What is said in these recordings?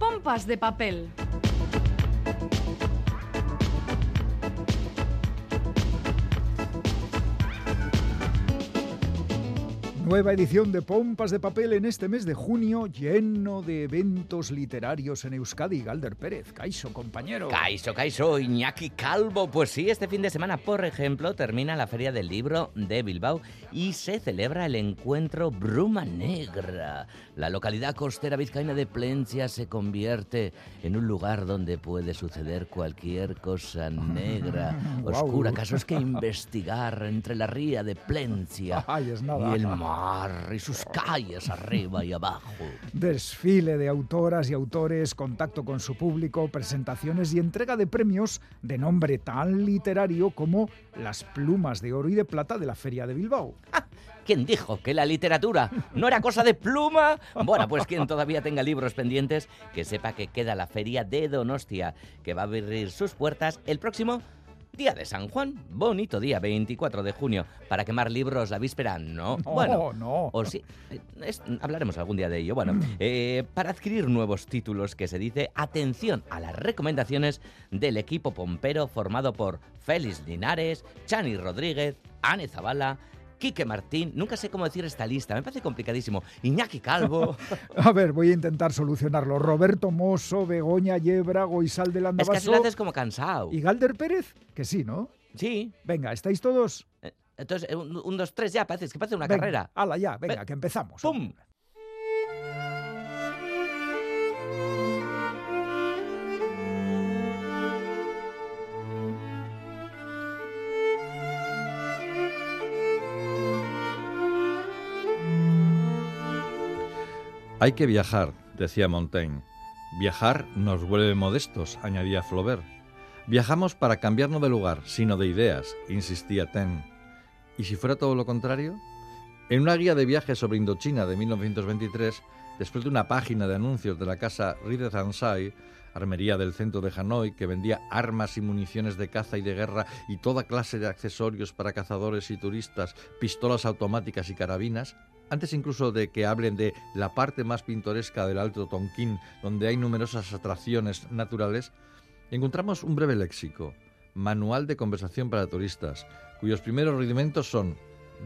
Pompas de papel. Nueva edición de Pompas de Papel en este mes de junio, lleno de eventos literarios en Euskadi. Galder Pérez, Caiso, compañero. Caiso, Caiso, Iñaki Calvo. Pues sí, este fin de semana, por ejemplo, termina la Feria del Libro de Bilbao y se celebra el encuentro Bruma Negra. La localidad costera vizcaína de Plencia se convierte en un lugar donde puede suceder cualquier cosa negra, oscura, casos que investigar entre la ría de Plencia Ay, es nada. y el mar y sus calles arriba y abajo. Desfile de autoras y autores, contacto con su público, presentaciones y entrega de premios de nombre tan literario como las plumas de oro y de plata de la Feria de Bilbao. ¿Quién dijo que la literatura no era cosa de pluma? Bueno, pues quien todavía tenga libros pendientes, que sepa que queda la feria de Donostia, que va a abrir sus puertas el próximo día de San Juan. Bonito día, 24 de junio, para quemar libros la víspera, ¿no? No, bueno, no. o sí, es- hablaremos algún día de ello. Bueno, eh, para adquirir nuevos títulos que se dice atención a las recomendaciones del equipo pompero formado por Félix Linares, Chani Rodríguez, Ane Zavala, Quique Martín, nunca sé cómo decir esta lista, me parece complicadísimo, Iñaki Calvo. A ver, voy a intentar solucionarlo. Roberto Mosso, Begoña Yebra, Goizal del es que así lo haces como cansado. y Galder Pérez, que sí, ¿no? Sí, Venga, ¿estáis todos? eh, entonces, eh, un, un, dos, tres, ya, parece, que parece una Venga, carrera. Hala, ya, venga, Ve- que empezamos. ¡Pum! Hay que viajar, decía Montaigne. Viajar nos vuelve modestos, añadía Flaubert. Viajamos para cambiarnos de lugar, sino de ideas, insistía Taine. ¿Y si fuera todo lo contrario? En una guía de viajes sobre Indochina de 1923, después de una página de anuncios de la casa Ride Zansai, armería del centro de Hanoi, que vendía armas y municiones de caza y de guerra y toda clase de accesorios para cazadores y turistas, pistolas automáticas y carabinas, antes incluso de que hablen de la parte más pintoresca del Alto Tonquín, donde hay numerosas atracciones naturales, encontramos un breve léxico, manual de conversación para turistas, cuyos primeros rudimentos son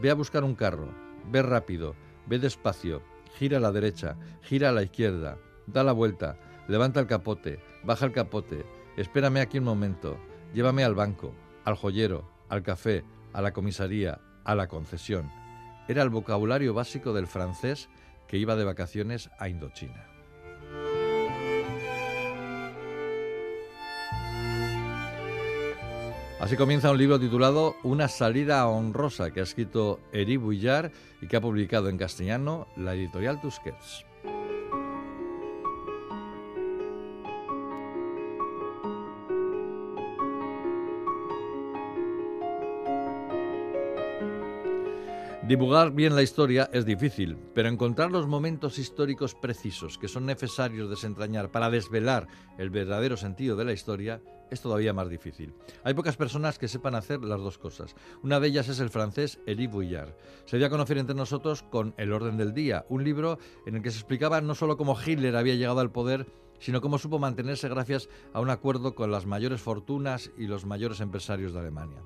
ve a buscar un carro, ve rápido, ve despacio, gira a la derecha, gira a la izquierda, da la vuelta, levanta el capote, baja el capote, espérame aquí un momento, llévame al banco, al joyero, al café, a la comisaría, a la concesión. Era el vocabulario básico del francés que iba de vacaciones a Indochina. Así comienza un libro titulado Una salida honrosa que ha escrito Eri Bouillard y que ha publicado en castellano la editorial Tusquets. Divulgar bien la historia es difícil, pero encontrar los momentos históricos precisos que son necesarios desentrañar para desvelar el verdadero sentido de la historia es todavía más difícil. Hay pocas personas que sepan hacer las dos cosas. Una de ellas es el francés Elie Bouillard. Se dio a conocer entre nosotros con El orden del día, un libro en el que se explicaba no solo cómo Hitler había llegado al poder, sino cómo supo mantenerse gracias a un acuerdo con las mayores fortunas y los mayores empresarios de Alemania.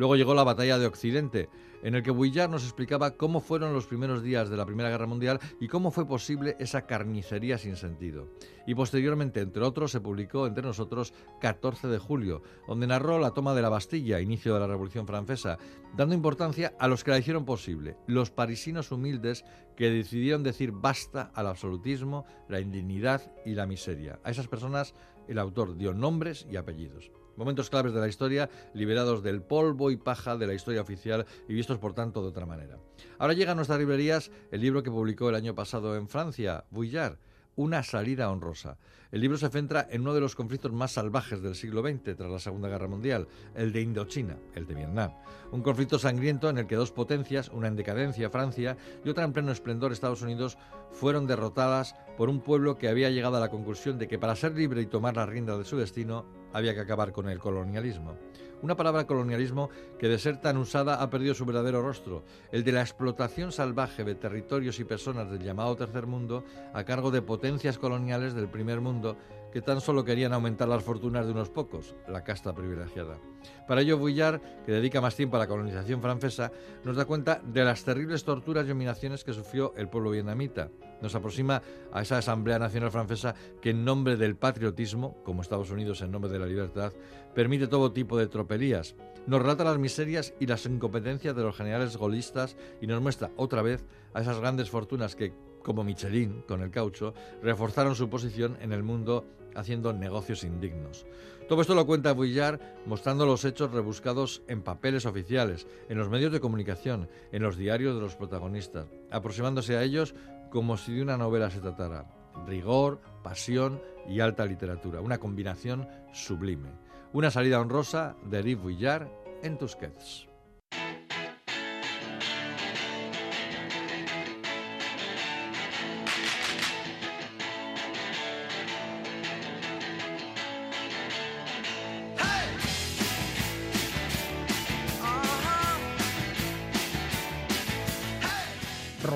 Luego llegó la batalla de Occidente, en el que Bouillard nos explicaba cómo fueron los primeros días de la Primera Guerra Mundial y cómo fue posible esa carnicería sin sentido. Y posteriormente, entre otros, se publicó entre nosotros 14 de julio, donde narró la toma de la Bastilla, inicio de la Revolución Francesa, dando importancia a los que la hicieron posible, los parisinos humildes que decidieron decir basta al absolutismo, la indignidad y la miseria. A esas personas el autor dio nombres y apellidos. Momentos claves de la historia, liberados del polvo y paja de la historia oficial y vistos por tanto de otra manera. Ahora llega a nuestras librerías el libro que publicó el año pasado en Francia, Bouillard, Una salida honrosa. El libro se centra en uno de los conflictos más salvajes del siglo XX tras la Segunda Guerra Mundial, el de Indochina, el de Vietnam. Un conflicto sangriento en el que dos potencias, una en decadencia, Francia, y otra en pleno esplendor, Estados Unidos, fueron derrotadas por un pueblo que había llegado a la conclusión de que para ser libre y tomar las riendas de su destino había que acabar con el colonialismo. Una palabra colonialismo que de ser tan usada ha perdido su verdadero rostro, el de la explotación salvaje de territorios y personas del llamado tercer mundo a cargo de potencias coloniales del primer mundo que tan solo querían aumentar las fortunas de unos pocos, la casta privilegiada. Para ello, Vuillard, que dedica más tiempo a la colonización francesa, nos da cuenta de las terribles torturas y humillaciones que sufrió el pueblo vietnamita. Nos aproxima a esa Asamblea Nacional Francesa que en nombre del patriotismo, como Estados Unidos en nombre de la libertad, permite todo tipo de tropelías. Nos relata las miserias y las incompetencias de los generales golistas y nos muestra otra vez a esas grandes fortunas que, como Michelin con el caucho, reforzaron su posición en el mundo haciendo negocios indignos. Todo esto lo cuenta Vuillard mostrando los hechos rebuscados en papeles oficiales, en los medios de comunicación, en los diarios de los protagonistas, aproximándose a ellos como si de una novela se tratara. Rigor, pasión y alta literatura, una combinación sublime. Una salida honrosa de Eric Vuillard en Tusquets.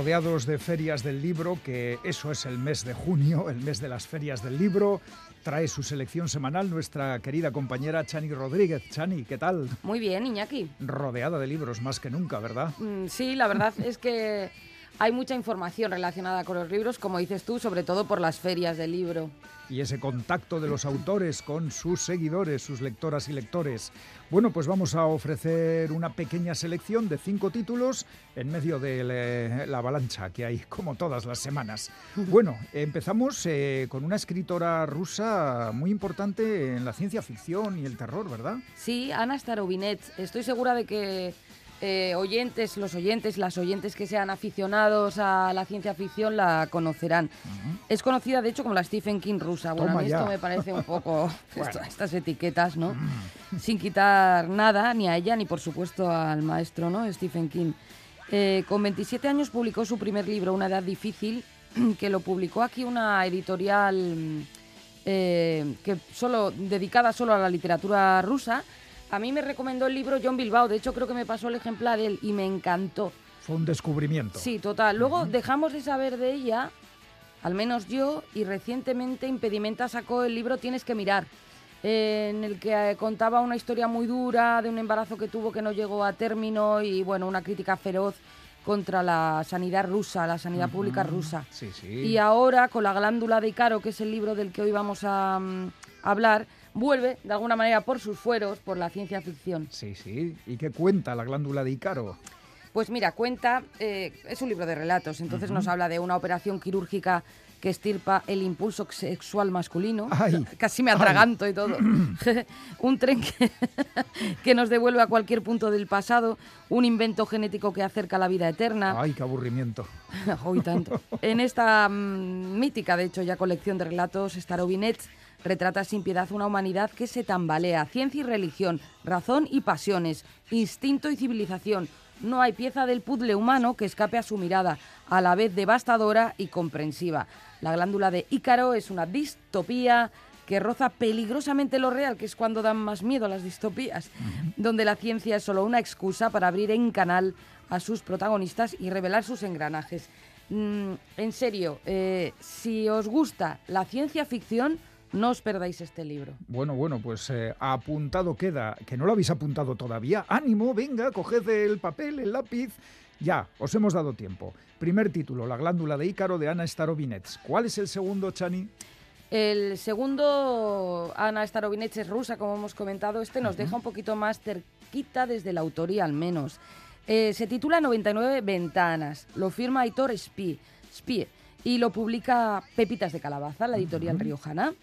Rodeados de ferias del libro, que eso es el mes de junio, el mes de las ferias del libro. Trae su selección semanal nuestra querida compañera Chani Rodríguez. Chani, ¿qué tal? Muy bien, Iñaki. Rodeada de libros más que nunca, ¿verdad? Mm, sí, la verdad es que hay mucha información relacionada con los libros, como dices tú, sobre todo por las ferias del libro. Y ese contacto de los autores con sus seguidores, sus lectoras y lectores. Bueno, pues vamos a ofrecer una pequeña selección de cinco títulos en medio de la avalancha que hay, como todas las semanas. Bueno, empezamos eh, con una escritora rusa muy importante en la ciencia ficción y el terror, ¿verdad? Sí, Ana Starobinet. Estoy segura de que eh, oyentes, los oyentes, las oyentes que sean aficionados a la ciencia ficción la conocerán. Es conocida, de hecho, como la Stephen King rusa. Bueno, a mí esto me parece un poco estas etiquetas, ¿no? Mm. Sin quitar nada, ni a ella, ni por supuesto al maestro, ¿no? Stephen King. Eh, con 27 años publicó su primer libro, Una edad difícil, que lo publicó aquí una editorial eh, que solo dedicada solo a la literatura rusa a mí me recomendó el libro John Bilbao, de hecho creo que me pasó el ejemplar él y me encantó. Fue un descubrimiento. Sí, total. Luego dejamos de saber de ella, al menos yo, y recientemente Impedimenta sacó el libro Tienes que mirar, en el que eh, contaba una historia muy dura de un embarazo que tuvo que no llegó a término y bueno, una crítica feroz contra la sanidad rusa, la sanidad pública rusa. Sí, sí. Y ahora, con la glándula de Icaro, que es el libro del que hoy vamos a mm, hablar, vuelve de alguna manera por sus fueros, por la ciencia ficción. Sí, sí. ¿Y qué cuenta la glándula de Icaro? Pues mira, cuenta, eh, es un libro de relatos, entonces nos habla de una operación quirúrgica que estirpa el impulso sexual masculino. Casi me atraganto y todo. un tren que, nos devuelve a cualquier punto del pasado. Un invento genético que acerca la vida eterna. ¡Ay, qué aburrimiento! Hoy tanto. En esta mm, mítica, de hecho, ya colección de relatos, Starobinet retrata sin piedad una humanidad que se tambalea, ciencia y religión, razón y pasiones, instinto y civilización. No hay pieza del puzzle humano que escape a su mirada, a la vez devastadora y comprensiva. La glándula de Ícaro es una distopía que roza peligrosamente lo real, que es cuando dan más miedo a las distopías, donde la ciencia es solo una excusa para abrir en canal a sus protagonistas y revelar sus engranajes. Mm, en serio, eh, si os gusta la ciencia ficción, no os perdáis este libro. Bueno, bueno, pues eh, apuntado queda, que no lo habéis apuntado todavía. Ánimo, venga, coged el papel, el lápiz. Ya, os hemos dado tiempo. Primer título, La glándula de Ícaro de Ana Starobinets. ¿Cuál es el segundo, Chani? El segundo, Ana Starobinets es rusa, como hemos comentado. Este nos deja un poquito más cerquita desde la autoría, al menos. Eh, se titula 99 ventanas. Lo firma Aitor Spie, Spie y lo publica Pepitas de Calabaza, la editorial riojana.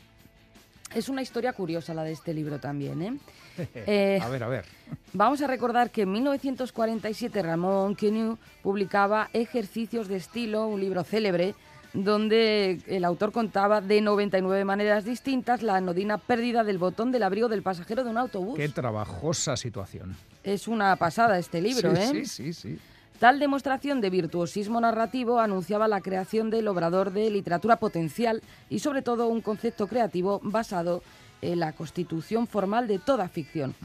Es una historia curiosa la de este libro también, ¿eh? eh a ver, a ver. Vamos a recordar que en 1947 Ramón Quenu publicaba Ejercicios de Estilo, un libro célebre, donde el autor contaba de 99 maneras distintas la anodina pérdida del botón del abrigo del pasajero de un autobús. Qué trabajosa situación. Es una pasada este libro, ¿eh? Sí, sí, sí. Tal demostración de virtuosismo narrativo anunciaba la creación del obrador de literatura potencial y sobre todo un concepto creativo basado eh, la constitución formal de toda ficción.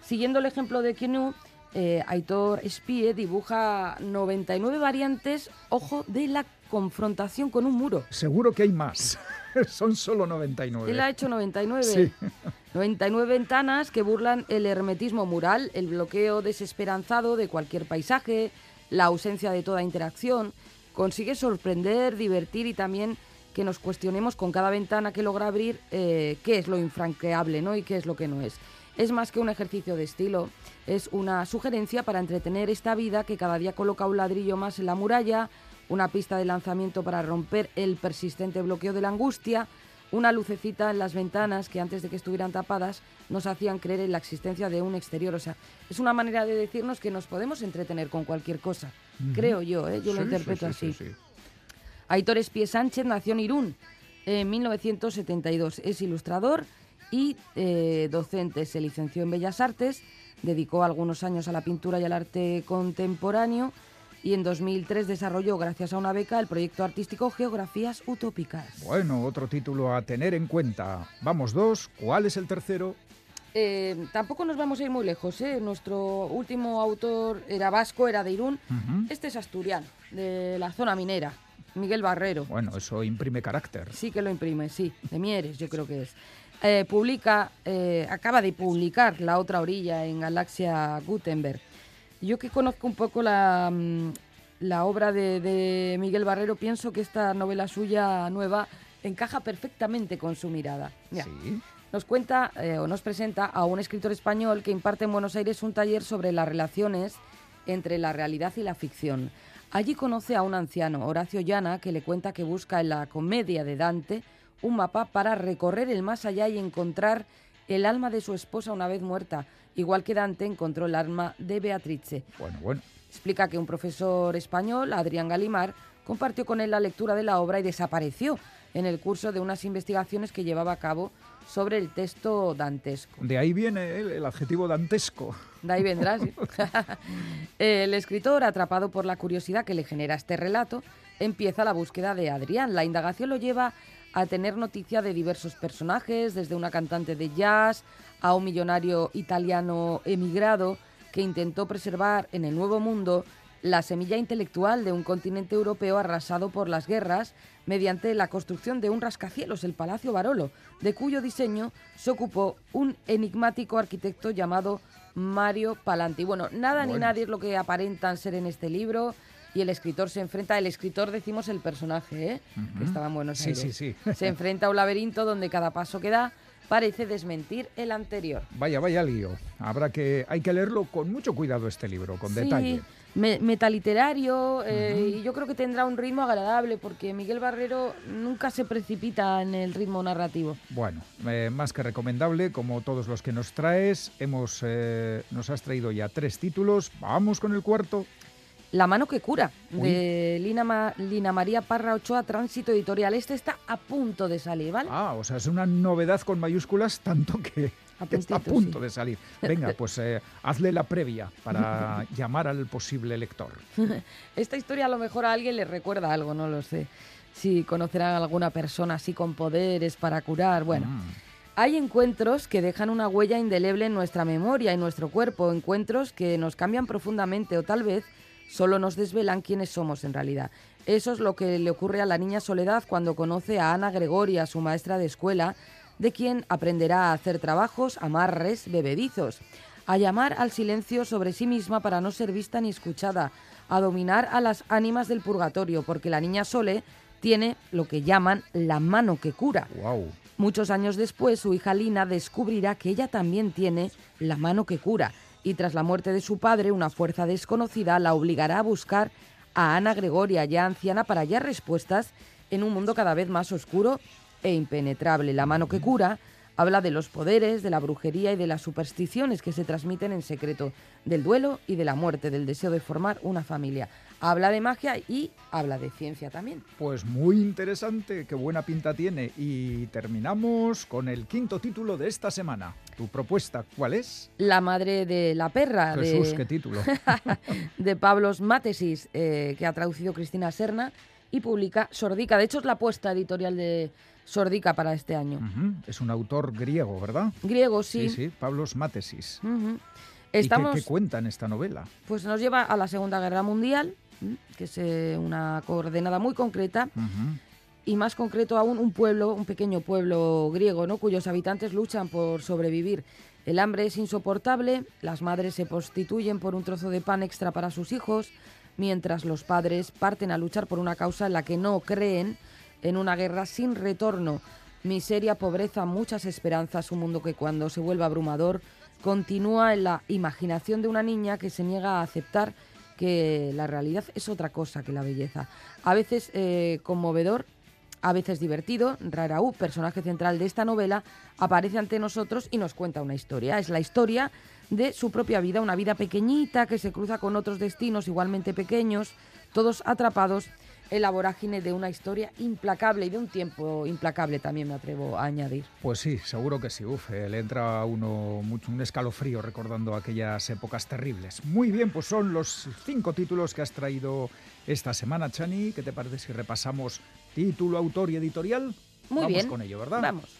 Siguiendo el ejemplo de Quenu, eh, Aitor Spie dibuja 99 variantes, ojo, de la confrontación con un muro. Seguro que hay más. Son solo 99. Él ha hecho 99. Sí. 99 ventanas que burlan el hermetismo mural, el bloqueo desesperanzado de cualquier paisaje, la ausencia de toda interacción. Consigue sorprender, divertir y también que nos cuestionemos con cada ventana que logra abrir eh, qué es lo infranqueable ¿no? y qué es lo que no es. Es más que un ejercicio de estilo, es una sugerencia para entretener esta vida que cada día coloca un ladrillo más en la muralla, una pista de lanzamiento para romper el persistente bloqueo de la angustia, una lucecita en las ventanas que antes de que estuvieran tapadas nos hacían creer en la existencia de un exterior. O sea, es una manera de decirnos que nos podemos entretener con cualquier cosa. Creo yo, ¿eh? yo lo interpreto sí, sí, así. sí, sí. Aitor Espie Sánchez nació en Irún en 1972. Es ilustrador y eh, docente. Se licenció en Bellas Artes, dedicó algunos años a la pintura y al arte contemporáneo y en 2003 desarrolló, gracias a una beca, el proyecto artístico Geografías Utópicas. Bueno, otro título a tener en cuenta. Vamos dos. ¿Cuál es el tercero? Eh, tampoco nos vamos a ir muy lejos. ¿eh? Nuestro último autor era vasco, era de Irún. Este es asturiano, de la zona minera, Miguel Barrero. Bueno, eso imprime carácter. Sí que lo imprime, sí, de Mieres yo creo que es. Eh, publica, eh, acaba de publicar La otra orilla en Galaxia Gutenberg. Yo que conozco un poco la, mm, la obra de, de Miguel Barrero, pienso que esta novela suya nueva encaja perfectamente con su mirada. Mira, Sí. nos cuenta eh, o nos presenta a un escritor español que imparte en Buenos Aires un taller sobre las relaciones entre la realidad y la ficción. Allí conoce a un anciano, Horacio Llana, que le cuenta que busca en la comedia de Dante un mapa para recorrer el más allá y encontrar el alma de su esposa una vez muerta, igual que Dante encontró el alma de Beatrice. Bueno, bueno. Explica que un profesor español, Adrián Galimar, compartió con él la lectura de la obra y desapareció en el curso de unas investigaciones que llevaba a cabo sobre el texto dantesco. De ahí viene el, el adjetivo dantesco. De ahí vendrá. sí. el escritor, atrapado por la curiosidad que le genera este relato, empieza la búsqueda de Adrián. La indagación lo lleva a tener noticia de diversos personajes, desde una cantante de jazz a un millonario italiano emigrado que intentó preservar en el Nuevo Mundo la semilla intelectual de un continente europeo arrasado por las guerras mediante la construcción de un rascacielos, el Palacio Barolo, de cuyo diseño se ocupó un enigmático arquitecto llamado Mario Palanti. Bueno, nada ni nadie es lo que aparentan ser en este libro y el escritor se enfrenta, el escritor decimos el personaje, ¿eh? que estaba en Buenos Sí, Aires. sí, sí. Se enfrenta a un laberinto donde cada paso que da parece desmentir el anterior. Vaya, vaya lío. Habrá que, hay que leerlo con mucho cuidado este libro, con Sí, detalle. me- metaliterario eh, y yo creo que tendrá un ritmo agradable porque Miguel Barrero nunca se precipita en el ritmo narrativo. Bueno, eh, más que recomendable, como todos los que nos traes, hemos, eh, nos has traído ya tres títulos. Vamos con el cuarto. La mano que cura, de Lina, Ma- Lina María Parra Ochoa, Tránsito Editorial. Este está a punto de salir, ¿vale? Ah, o sea, es una novedad con mayúsculas, tanto que, está a punto sí. de salir. Venga, pues eh, hazle la previa para llamar al posible lector. Esta historia a lo mejor a alguien le recuerda algo, no lo sé. Si conocerán a alguna persona así con poderes para curar, bueno. Mm. Hay encuentros que dejan una huella indeleble en nuestra memoria y nuestro cuerpo, encuentros que nos cambian profundamente o tal vez solo nos desvelan quiénes somos en realidad. Eso es lo que le ocurre a la niña Soledad cuando conoce a Ana Gregoria, su maestra de escuela, de quien aprenderá a hacer trabajos, amarres, bebedizos, a llamar al silencio sobre sí misma para no ser vista ni escuchada, a dominar a las ánimas del purgatorio, porque la niña Sole tiene lo que llaman la mano que cura. Wow. Muchos años después, su hija Lina descubrirá que ella también tiene la mano que cura y tras la muerte de su padre, una fuerza desconocida la obligará a buscar a Ana Gregoria, ya anciana, para hallar respuestas en un mundo cada vez más oscuro e impenetrable. La mano que cura habla de los poderes, de la brujería y de las supersticiones que se transmiten en secreto, del duelo y de la muerte, del deseo de formar una familia. Habla de magia y habla de ciencia también. Pues muy interesante, qué buena pinta tiene. Y terminamos con el quinto título de esta semana. ¿Tu propuesta cuál es? La madre de la perra Jesús, de... qué título. de Pablos Mátesis, eh, que ha traducido Cristina Serna y publica Sordica. De hecho, es la apuesta editorial de, Sordica para este año. Es un autor griego, ¿verdad? Griego, sí. Sí, sí, Pablos Mátesis. Ujú. ¿Y Estamos, qué, qué cuenta en esta novela? pues nos lleva a la Segunda Guerra Mundial. Que es eh, una coordenada muy concreta, y más concreto aún un pueblo, un pequeño pueblo griego, ¿no? cuyos habitantes luchan por sobrevivir. El hambre es insoportable, las madres se prostituyen por un trozo de pan extra para sus hijos, mientras los padres parten a luchar por una causa en la que no creen en una guerra sin retorno. Miseria, pobreza, muchas esperanzas, un mundo que cuando se vuelve abrumador continúa en la imaginación de una niña que se niega a aceptar que la realidad es otra cosa que la belleza. A veces eh, conmovedor, a veces divertido, Raraú, personaje central de esta novela, aparece ante nosotros y nos cuenta una historia. Es la historia de su propia vida, una vida pequeñita que se cruza con otros destinos igualmente pequeños, todos atrapados en la vorágine de una historia implacable y de un tiempo implacable también me atrevo a añadir. Pues sí, seguro que sí. Uf, eh, le entra a uno mucho, un escalofrío recordando aquellas épocas terribles. Muy bien, pues son los cinco títulos que has traído esta semana, Chani. ¿Qué te parece si repasamos título, autor y editorial? Muy Vamos bien. con ello, ¿verdad? Vamos.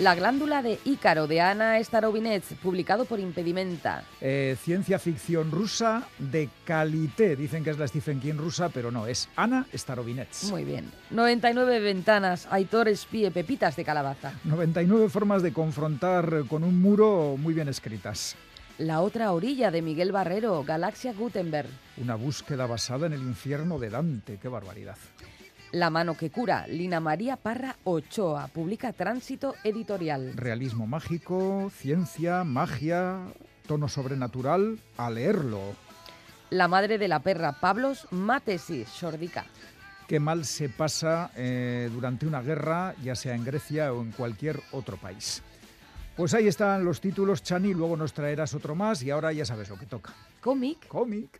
La glándula de Ícaro de Ana Starovinets, publicado por Impedimenta. Eh, ciencia ficción rusa de calité. Dicen que es la Stephen King rusa, pero no, es Ana Starovinets. Muy bien. 99 ventanas, Aitor Espie, pepitas de calabaza. 99 formas de confrontar con un muro muy bien escritas. La otra orilla de Miguel Barrero, Galaxia Gutenberg. Una búsqueda basada en el infierno de Dante. ¡Qué barbaridad! La mano que cura, Lina María Parra Ochoa, publica Tránsito Editorial. Realismo mágico, ciencia, magia, tono sobrenatural, a leerlo. La madre de la perra, Pablos Mátesis, Sordica. Qué mal se pasa eh, durante una guerra, ya sea en Grecia o en cualquier otro país. Pues ahí están los títulos, Chani, luego nos traerás otro más y ahora ya sabes lo que toca. Cómic. Cómic.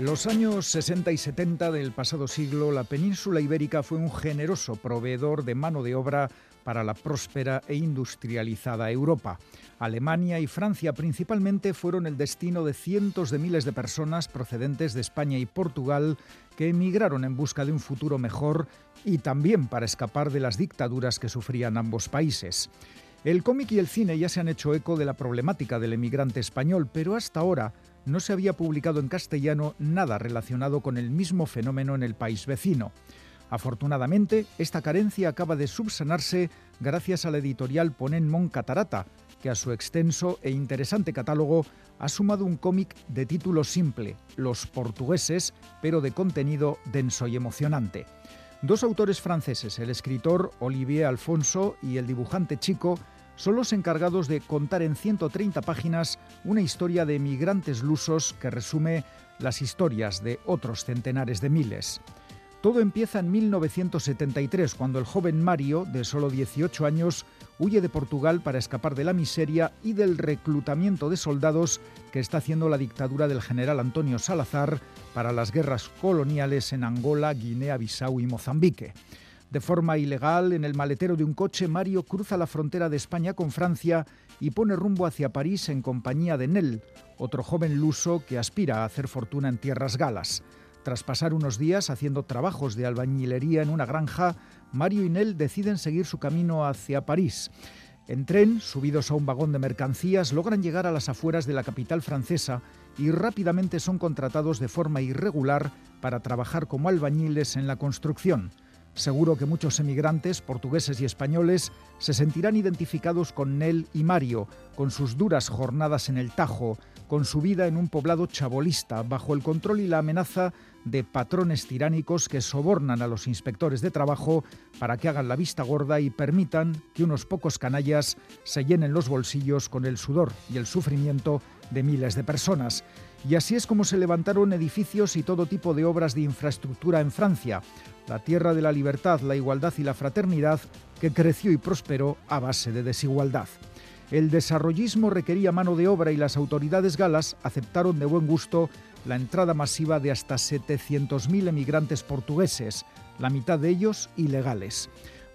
Los años 60 y 70 del pasado siglo, la península ibérica fue un generoso proveedor de mano de obra para la próspera e industrializada Europa. Alemania y Francia principalmente fueron el destino de cientos de miles de personas procedentes de España y Portugal que emigraron en busca de un futuro mejor y también para escapar de las dictaduras que sufrían ambos países. El cómic y el cine ya se han hecho eco de la problemática del emigrante español, pero hasta ahora no se había publicado en castellano nada relacionado con el mismo fenómeno en el país vecino. Afortunadamente, esta carencia acaba de subsanarse gracias a la editorial Ponen Mon Catarata, que a su extenso e interesante catálogo ha sumado un cómic de título simple, Los portugueses, pero de contenido denso y emocionante. Dos autores franceses, el escritor Olivier Alfonso y el dibujante chico, son los encargados de contar en 130 páginas una historia de emigrantes lusos que resume las historias de otros centenares de miles. Todo empieza en 1973, cuando el joven Mario, de solo 18 años, huye de Portugal para escapar de la miseria y del reclutamiento de soldados que está haciendo la dictadura del general Antonio Salazar para las guerras coloniales en Angola, Guinea-Bissau y Mozambique. De forma ilegal, en el maletero de un coche, Mario cruza la frontera de España con Francia y pone rumbo hacia París en compañía de Nel, otro joven luso que aspira a hacer fortuna en tierras galas. Tras pasar unos días haciendo trabajos de albañilería en una granja, Mario y Nel deciden seguir su camino hacia París. En tren, subidos a un vagón de mercancías, logran llegar a las afueras de la capital francesa y rápidamente son contratados de forma irregular para trabajar como albañiles en la construcción. Seguro que muchos emigrantes, portugueses y españoles, se sentirán identificados con Nel y Mario, con sus duras jornadas en el Tajo, con su vida en un poblado chabolista, bajo el control y la amenaza de patrones tiránicos que sobornan a los inspectores de trabajo para que hagan la vista gorda y permitan que unos pocos canallas se llenen los bolsillos con el sudor y el sufrimiento de miles de personas. Y así es como se levantaron edificios y todo tipo de obras de infraestructura en Francia, la tierra de la libertad, la igualdad y la fraternidad, que creció y prosperó a base de desigualdad. El desarrollismo requería mano de obra y las autoridades galas aceptaron de buen gusto la entrada masiva de hasta 700.000 emigrantes portugueses, la mitad de ellos ilegales.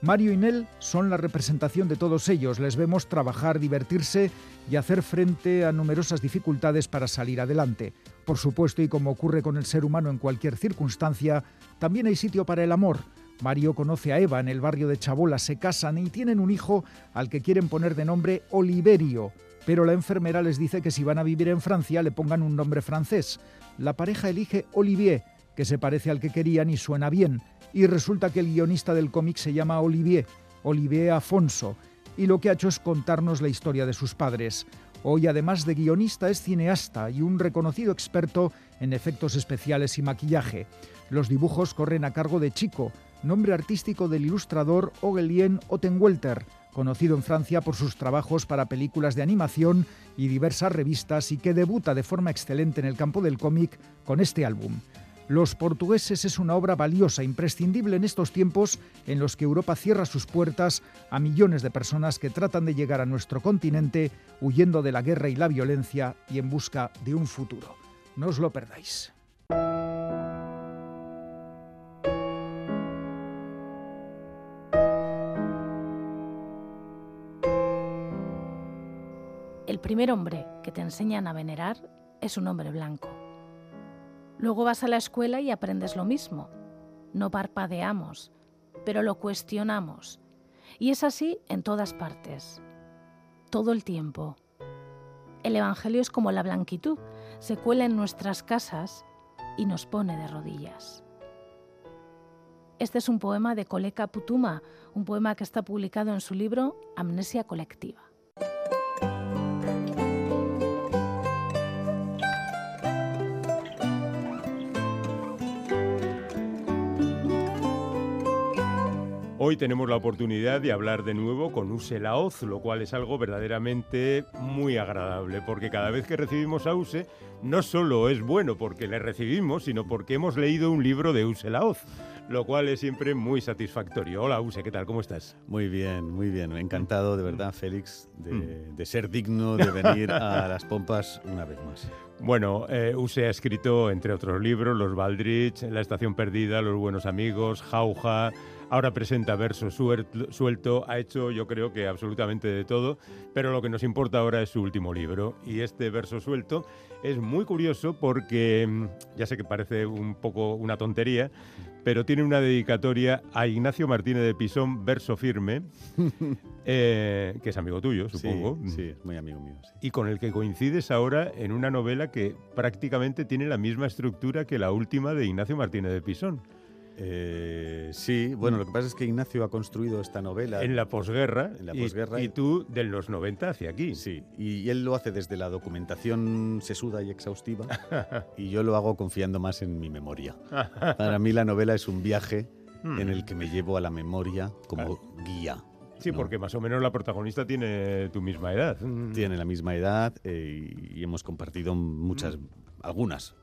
Mario y Nel son la representación de todos ellos. Les vemos trabajar, divertirse y hacer frente a numerosas dificultades para salir adelante. Por supuesto, y como ocurre con el ser humano en cualquier circunstancia, también hay sitio para el amor. Mario conoce a Eva en el barrio de Chabola, se casan y tienen un hijo al que quieren poner de nombre Oliverio, pero la enfermera les dice que si van a vivir en Francia le pongan un nombre francés. La pareja elige Olivier, que se parece al que querían y suena bien, y resulta que el guionista del cómic se llama Olivier, Olivier Afonso, y lo que ha hecho es contarnos la historia de sus padres. Hoy, además de guionista, es cineasta y un reconocido experto en efectos especiales y maquillaje. Los dibujos corren a cargo de Chico, nombre artístico del ilustrador Ogelien Ottenwelter, conocido en Francia por sus trabajos para películas de animación y diversas revistas y que debuta de forma excelente en el campo del cómic con este álbum. Los portugueses es una obra valiosa, imprescindible en estos tiempos en los que Europa cierra sus puertas a millones de personas que tratan de llegar a nuestro continente huyendo de la guerra y la violencia y en busca de un futuro. No os lo perdáis. El primer hombre que te enseñan a venerar es un hombre blanco. Luego vas a la escuela y aprendes lo mismo. No parpadeamos, pero lo cuestionamos. Y es así en todas partes, todo el tiempo. El Evangelio es como la blanquitud, se cuela en nuestras casas y nos pone de rodillas. Este es un poema de Koleka Putuma, un poema que está publicado en su libro Amnesia Colectiva. Hoy tenemos la oportunidad de hablar de nuevo con Use Laoz, lo cual es algo verdaderamente muy agradable, porque cada vez que recibimos a Use, no solo es bueno porque le recibimos, sino porque hemos leído un libro de Use Laoz, lo cual es siempre muy satisfactorio. Hola Use, ¿qué tal? ¿Cómo estás? Muy bien, muy bien. Encantado de verdad, Félix, de, mm. de ser digno de venir a las pompas una vez más. Bueno, eh, Use ha escrito, entre otros libros, Los Baldrich, La Estación Perdida, Los Buenos Amigos, Jauja, ahora presenta verso suelto, ha hecho yo creo que absolutamente de todo, pero lo que nos importa ahora es su último libro. Y este verso suelto es muy curioso porque, mm, ya sé que parece un poco una tontería, pero tiene una dedicatoria a Ignacio Martínez de Pisón, verso firme, eh, que es amigo tuyo, supongo. Sí, es muy amigo mío. Y con el que coincides ahora en una novela que prácticamente tiene la misma estructura que la última de Ignacio Martínez de Pisón. Eh, sí, bueno, lo que pasa es que Ignacio ha construido esta novela. En la posguerra. En la posguerra. Y, tú de los 90 hacia aquí. Sí, y, él lo hace desde la documentación sesuda y exhaustiva, y yo lo hago confiando más en mi memoria. Para mí la novela es un viaje hmm. en el que me llevo a la memoria como guía. Sí, porque más o menos la protagonista tiene tu misma edad. Hmm. Tiene la misma edad eh, y hemos compartido muchas, hmm. algunas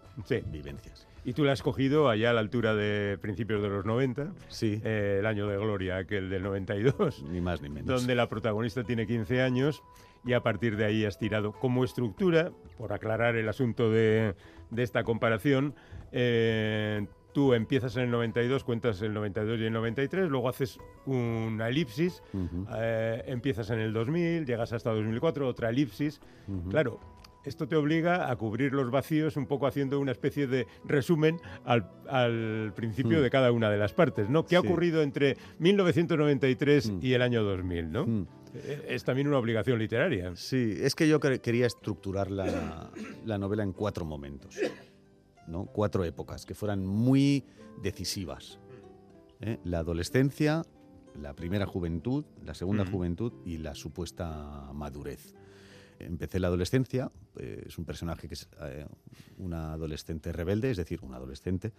vivencias. Y tú la has cogido allá a la altura de principios de los 90. Sí. Eh, el año de gloria, aquel del 92. Ni más ni menos. Donde la protagonista tiene 15 años y a partir de ahí has tirado. Como estructura, por aclarar el asunto de, esta comparación, eh, tú empiezas en el 92, cuentas el 92 y el 93, luego haces una elipsis, eh, empiezas en el 2000, llegas hasta 2004, otra elipsis. Claro, esto te obliga a cubrir los vacíos un poco haciendo una especie de resumen al, principio hmm. de cada una de las partes, ¿no? ¿Qué ha ocurrido entre 1993 hmm. y el año 2000, ¿no? Hmm. Eh, es también una obligación literaria. Sí, es que yo quería estructurar la, novela en cuatro momentos, ¿no? Cuatro épocas que fueran muy decisivas. ¿eh? La adolescencia, la primera juventud, la segunda juventud y la supuesta madurez empecé la adolescencia, eh, es un personaje que es eh, una adolescente rebelde, es decir, un adolescente.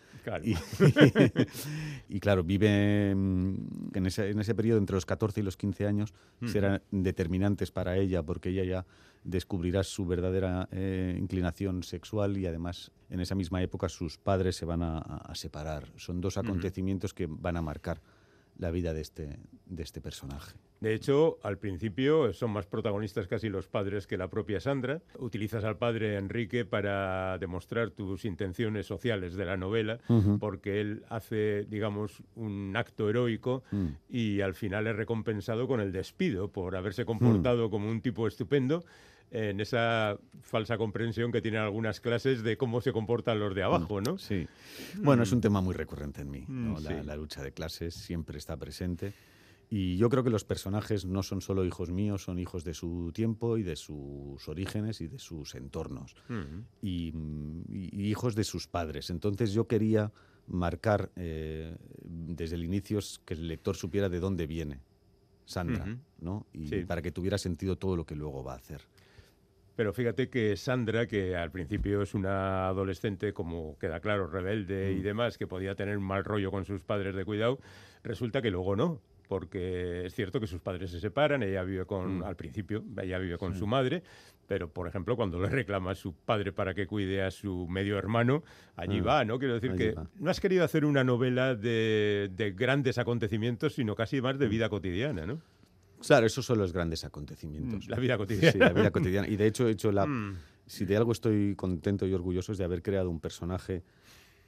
Y, claro, vive mm, en ese, en ese, periodo entre los 14 y los 15 años, serán determinantes para ella porque ella ya descubrirá su verdadera eh, inclinación sexual y además en esa misma época sus padres se van a, separar. Son dos acontecimientos que van a marcar la vida de este, de este personaje. De hecho, al principio son más protagonistas casi los padres que la propia Sandra. Utilizas al padre Enrique para demostrar tus intenciones sociales de la novela, porque él hace, digamos, un acto heroico Mm. y al final es recompensado con el despido por Mm. haberse comportado como un tipo estupendo en esa falsa comprensión que tienen algunas clases de cómo se comportan los de abajo, ¿no? Sí. Bueno, es un tema muy recurrente en mí. Mm, ¿no? la, sí. la lucha de clases siempre está presente. Y yo creo que los personajes no son solo hijos míos, son hijos de su tiempo y de sus orígenes y de sus entornos. Ujú. y, y- y hijos de sus padres. Entonces yo quería marcar eh, desde el inicio que el lector supiera de dónde viene Sandra, Ujú. ¿no? Y Sí. para que tuviera sentido todo lo que luego va a hacer. Pero fíjate que Sandra, que al principio es una adolescente, como queda claro, rebelde y Mm. demás, que podía tener un mal rollo con sus padres de cuidado, resulta que luego no. Porque es cierto que sus padres se separan, ella vive con, Mm. al principio, ella vive con su madre, pero por ejemplo, cuando le reclama a su padre para que cuide a su medio hermano, allí Ah, va, ¿no? Quiero decir que va. no has querido hacer una novela de, de grandes acontecimientos, sino casi más Mm. de vida cotidiana, ¿no? Claro, esos son los grandes acontecimientos. Mm, la vida cotidiana. Sí, la vida cotidiana. Y de hecho he hecho la... Mm. Si de algo estoy contento y orgulloso es de haber creado un personaje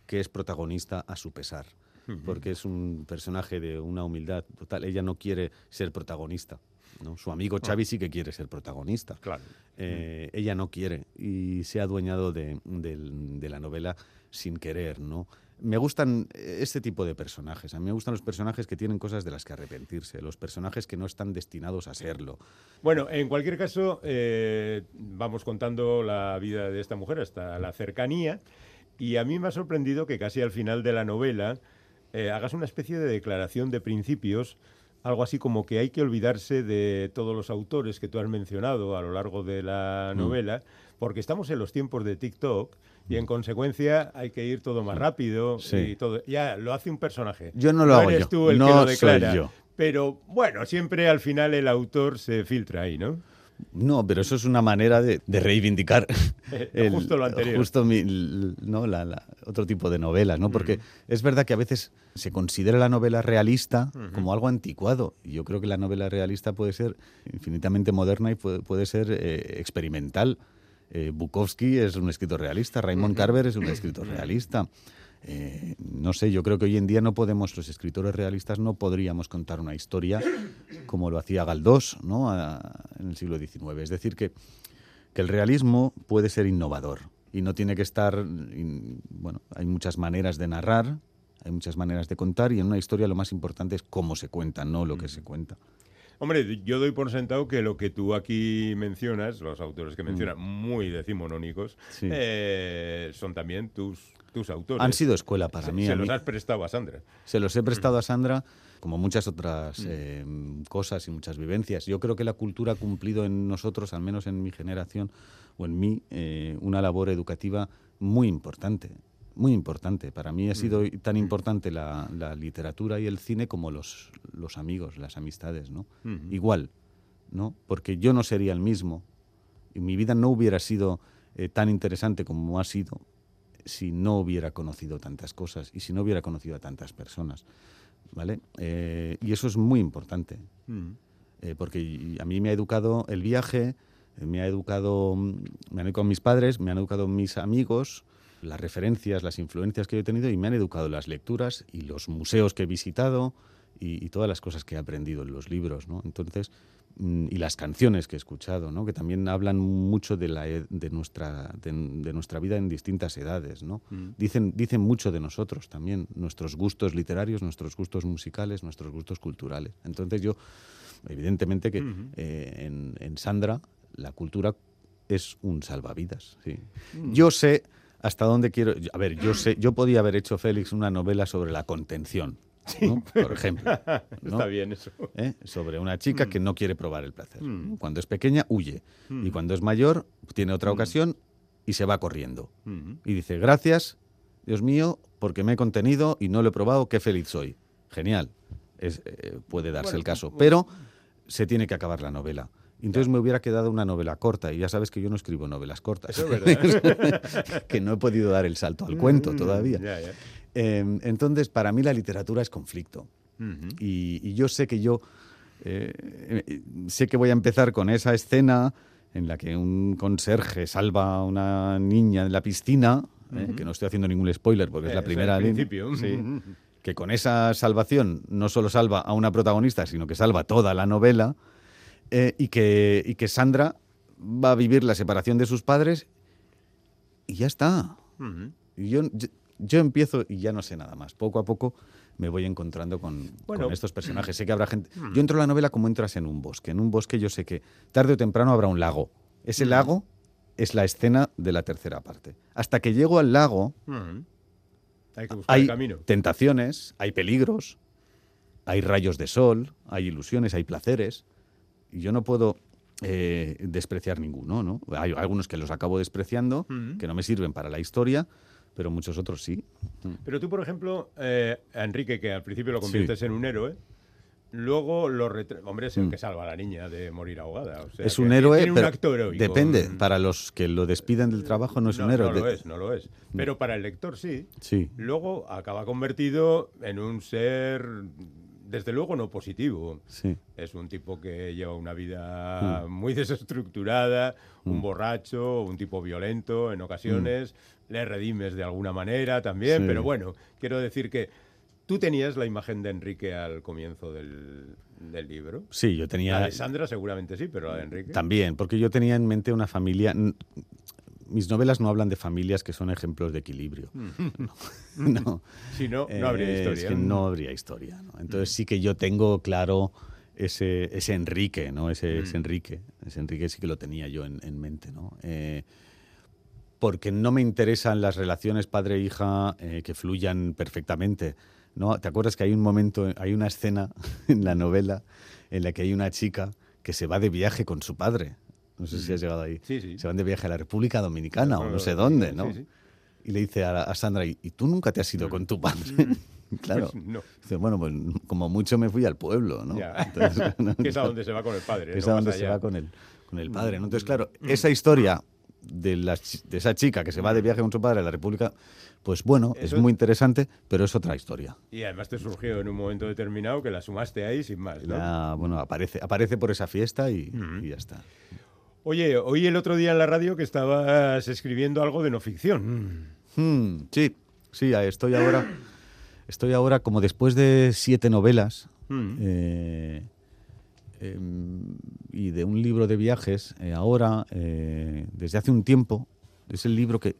que es protagonista a su pesar. Ujú. Porque es un personaje de una humildad total. Ella no quiere ser protagonista. ¿no? Su amigo Xavi sí que quiere ser protagonista. Claro. Eh, ella no quiere y se ha adueñado de la novela sin querer, ¿no? Me gustan eh, este tipo de personajes. A mí me gustan los personajes que tienen cosas de las que arrepentirse, los personajes que no están destinados a serlo. Bueno, en cualquier caso, eh, vamos contando la vida de esta mujer hasta la cercanía. Y a mí me ha sorprendido que casi al final de la novela eh, hagas una especie de declaración de principios, algo así como que hay que olvidarse de todos los autores que tú has mencionado a lo largo de la Mm. novela, porque estamos en los tiempos de TikTok y en consecuencia hay que ir todo más rápido Sí. y todo. Ya lo hace un personaje. Yo no lo hago eres yo, tú el no que lo soy declara. yo. Pero bueno, siempre al final el autor se filtra ahí, ¿no? No, pero eso es una manera de, de reivindicar Justo lo anterior. justo mi- no, la- la- otro tipo de novelas, ¿no? Porque es verdad que a veces se considera la novela realista como algo anticuado. Y yo creo que la novela realista puede ser infinitamente moderna y puede, puede ser eh, experimental. Eh, Bukowski es un escritor realista, Raymond Carver es un escritor realista. Eh, no sé, yo creo que hoy en día no podemos, los escritores realistas no podríamos contar una historia como lo hacía Galdós ¿no? A- en el siglo XIX. Es decir, que, que el realismo puede ser innovador y no tiene que estar, in- bueno, hay muchas maneras de narrar, hay muchas maneras de contar y en una historia lo más importante es cómo se cuenta, no lo que se cuenta. Hombre, yo doy por sentado que lo que tú aquí mencionas, los autores que mencionas, muy decimonónicos, Mm. Sí. eh, son también tus, tus autores. Han sido escuela para Se- mí. Se los mí- has prestado a Sandra. Se los he prestado a Sandra, como muchas otras eh, cosas y muchas vivencias. Yo creo que la cultura ha cumplido en nosotros, al menos en mi generación o en mí, eh, una labor educativa muy importante. Muy importante. Para mí ha sido tan importante la, la literatura y el cine como los, los amigos, las amistades, ¿no? Ujú. Igual, ¿no? Porque yo no sería el mismo y mi vida no hubiera sido eh, tan interesante como ha sido si no hubiera conocido tantas cosas y si no hubiera conocido a tantas personas, ¿vale? Eh, y eso es muy importante, Mm. eh, porque a mí me ha educado el viaje, eh, me ha educado, mm, me han educado mis padres, me han educado mis amigos, las referencias, las influencias que yo he tenido y me han educado las lecturas y los museos que he visitado y, y todas las cosas que he aprendido en los libros, ¿no? Entonces, mm, y las canciones que he escuchado, ¿no? Que también hablan mucho de, la, de, nuestra, de, de nuestra vida en distintas edades, ¿no? Dicen, dicen mucho de nosotros también, nuestros gustos literarios, nuestros gustos musicales, nuestros gustos culturales. Entonces yo, evidentemente que eh, en, en Sandra la cultura es un salvavidas, sí. Mm. Yo sé hasta dónde quiero... A ver, yo sé, yo podía haber hecho, Félix, una novela sobre la contención, ¿no? por ejemplo. ¿no? Está bien eso. ¿eh? sobre una chica que no quiere probar el placer. Mm. Cuando es pequeña, huye. Y cuando es mayor, tiene otra ocasión y se va corriendo. Mm. Y dice, gracias, Dios mío, porque me he contenido y no lo he probado, qué feliz soy. Genial. Es, eh, puede darse Bueno, el caso. pues- Pero se tiene que acabar la novela. Entonces me hubiera quedado una novela corta, y ya sabes que yo no escribo novelas cortas. Eso es verdad. que no he podido dar el salto al cuento Mm, todavía. ya, ya. Eh, entonces, para mí la literatura es conflicto. Ujú. Y, y yo sé que yo eh, eh, sé que voy a empezar con esa escena en la que un conserje salva a una niña en la piscina, eh, que no estoy haciendo ningún spoiler porque es la Es el primera línea. principio. Sí. que con esa salvación no solo salva a una protagonista, sino que salva toda la novela, eh, y, que, y que Sandra va a vivir la separación de sus padres y ya está. Y yo, yo, yo empiezo y ya no sé nada más. Poco a poco me voy encontrando con, Bueno. con estos personajes. Sé que habrá gente... Yo entro en la novela como entras en un bosque. En un bosque yo sé que tarde o temprano habrá un lago. Ese lago es la escena de la tercera parte. Hasta que llego al lago. Hay que buscar hay el camino. tentaciones, hay peligros, hay rayos de sol, hay ilusiones, hay placeres. Yo no puedo eh, despreciar ninguno, ¿no? Hay algunos que los acabo despreciando, que no me sirven para la historia, pero muchos otros sí. Pero tú, por ejemplo, eh, a Enrique, que al principio lo conviertes en un héroe, luego lo Hombre, es el Mm. que salva a la niña de morir ahogada. o sea es un tiene héroe, un pero acto heroico. depende. Mm. Para los que lo despiden del trabajo no es un héroe. No lo es, no lo es. Pero para el lector sí. Sí. Luego acaba convertido en un ser, desde luego, no positivo. Sí. Es un tipo que lleva una vida muy desestructurada, un borracho, un tipo violento en ocasiones, le redimes de alguna manera también, Sí. pero bueno, quiero decir que tú tenías la imagen de Enrique al comienzo del, del libro. Sí, yo La tenía... de Sandra seguramente sí, pero la de Enrique. También, porque yo tenía en mente una familia... Mis novelas no hablan de familias que son ejemplos de equilibrio. No. no. Si no, no habría Eh, historia. Es que no habría historia. ¿no? Entonces sí que yo tengo claro ese, ese Enrique, ¿no? Ese, ese Enrique. Ese Enrique sí que lo tenía yo en, en mente, ¿no? Eh, porque no me interesan las relaciones padre-hija eh, que fluyan perfectamente. ¿no? ¿Te acuerdas que hay un momento, hay una escena en la novela en la que hay una chica que se va de viaje con su padre? No sé si has llegado ahí. Sí, sí. Se van de viaje a la República Dominicana o no sé dónde, ¿no? sí. Y le dice a, a Sandra, ¿y tú nunca te has ido con tu padre? claro. Pues no. Dice, bueno, pues como mucho me fui al pueblo, ¿no? Ya. Entonces, que es a donde se va con el padre. que es no a donde se allá. va con el, con el padre, ¿no? Entonces, claro, esa historia de, la de esa chica que se va de viaje con su padre a la República, pues bueno, Eso- es muy interesante, pero es otra historia. Y además te surgió en un momento determinado que la sumaste ahí sin más, ¿no? Ya, bueno, aparece, aparece por esa fiesta y, y ya está. Oye, oí el otro día en la radio que estabas escribiendo algo de no ficción. Hmm, sí, sí, estoy ahora, estoy ahora como después de siete novelas Mm. eh, em, y de un libro de viajes, eh, ahora, eh, desde hace un tiempo, es el libro que,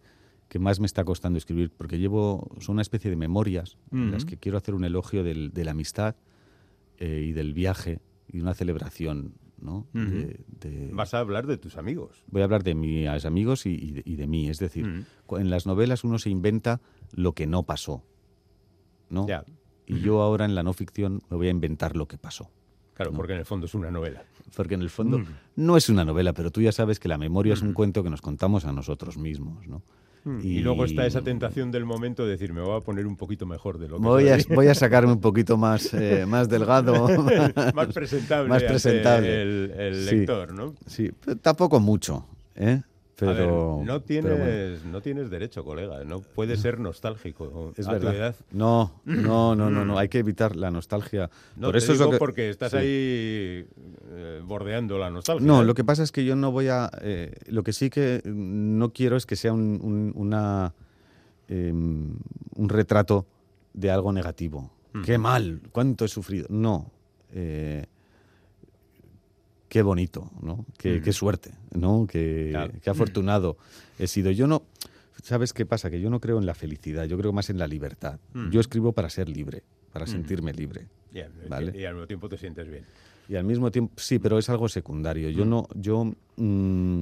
que más me está costando escribir, porque llevo, son una especie de memorias en las que quiero hacer un elogio del- de la amistad eh, y del viaje y una celebración, ¿no? Ujú. De- de- Vas a hablar de tus amigos. Voy a hablar de mis amigos y, y de, y de mí. Es decir, en las novelas uno se inventa lo que no pasó. ¿no? Ya. Y yo ahora en la no ficción me voy a inventar lo que pasó. Claro, porque en el fondo es una novela. Porque en el fondo Mm. no es una novela, pero tú ya sabes que la memoria es un cuento que nos contamos a nosotros mismos. ¿no? Y, luego está esa tentación del momento de decir, me voy a poner un poquito mejor de lo que Voy a, soy". voy a sacarme un poquito más, eh, más delgado. más presentable, Más presentable. el, el Sí. lector, ¿no? Sí, pero tampoco mucho. ¿eh? Pero, A ver, no tienes, bueno. no tienes derecho, colega. No puedes ser nostálgico Es a verdad. tu edad. No, no, no, no, no. Hay que evitar la nostalgia. No Por eso es lo que, porque estás sí. ahí eh, bordeando la nostalgia. No, ¿eh? lo que pasa es que yo no voy a. eh, lo que sí que no quiero es que sea un, un- una, em, un retrato de algo negativo. Qué mal, cuánto he sufrido. No. eh, qué bonito, ¿no? Qué, qué suerte, ¿no? Qué, Claro. qué afortunado he sido. Yo no. ¿Sabes qué pasa? Que yo no creo en la felicidad, yo creo más en la libertad. Yo escribo para ser libre, para sentirme libre. Y al, Vale. y al mismo tiempo te sientes bien. Y al mismo tiempo, sí, pero es algo secundario. Yo no, yo, mm,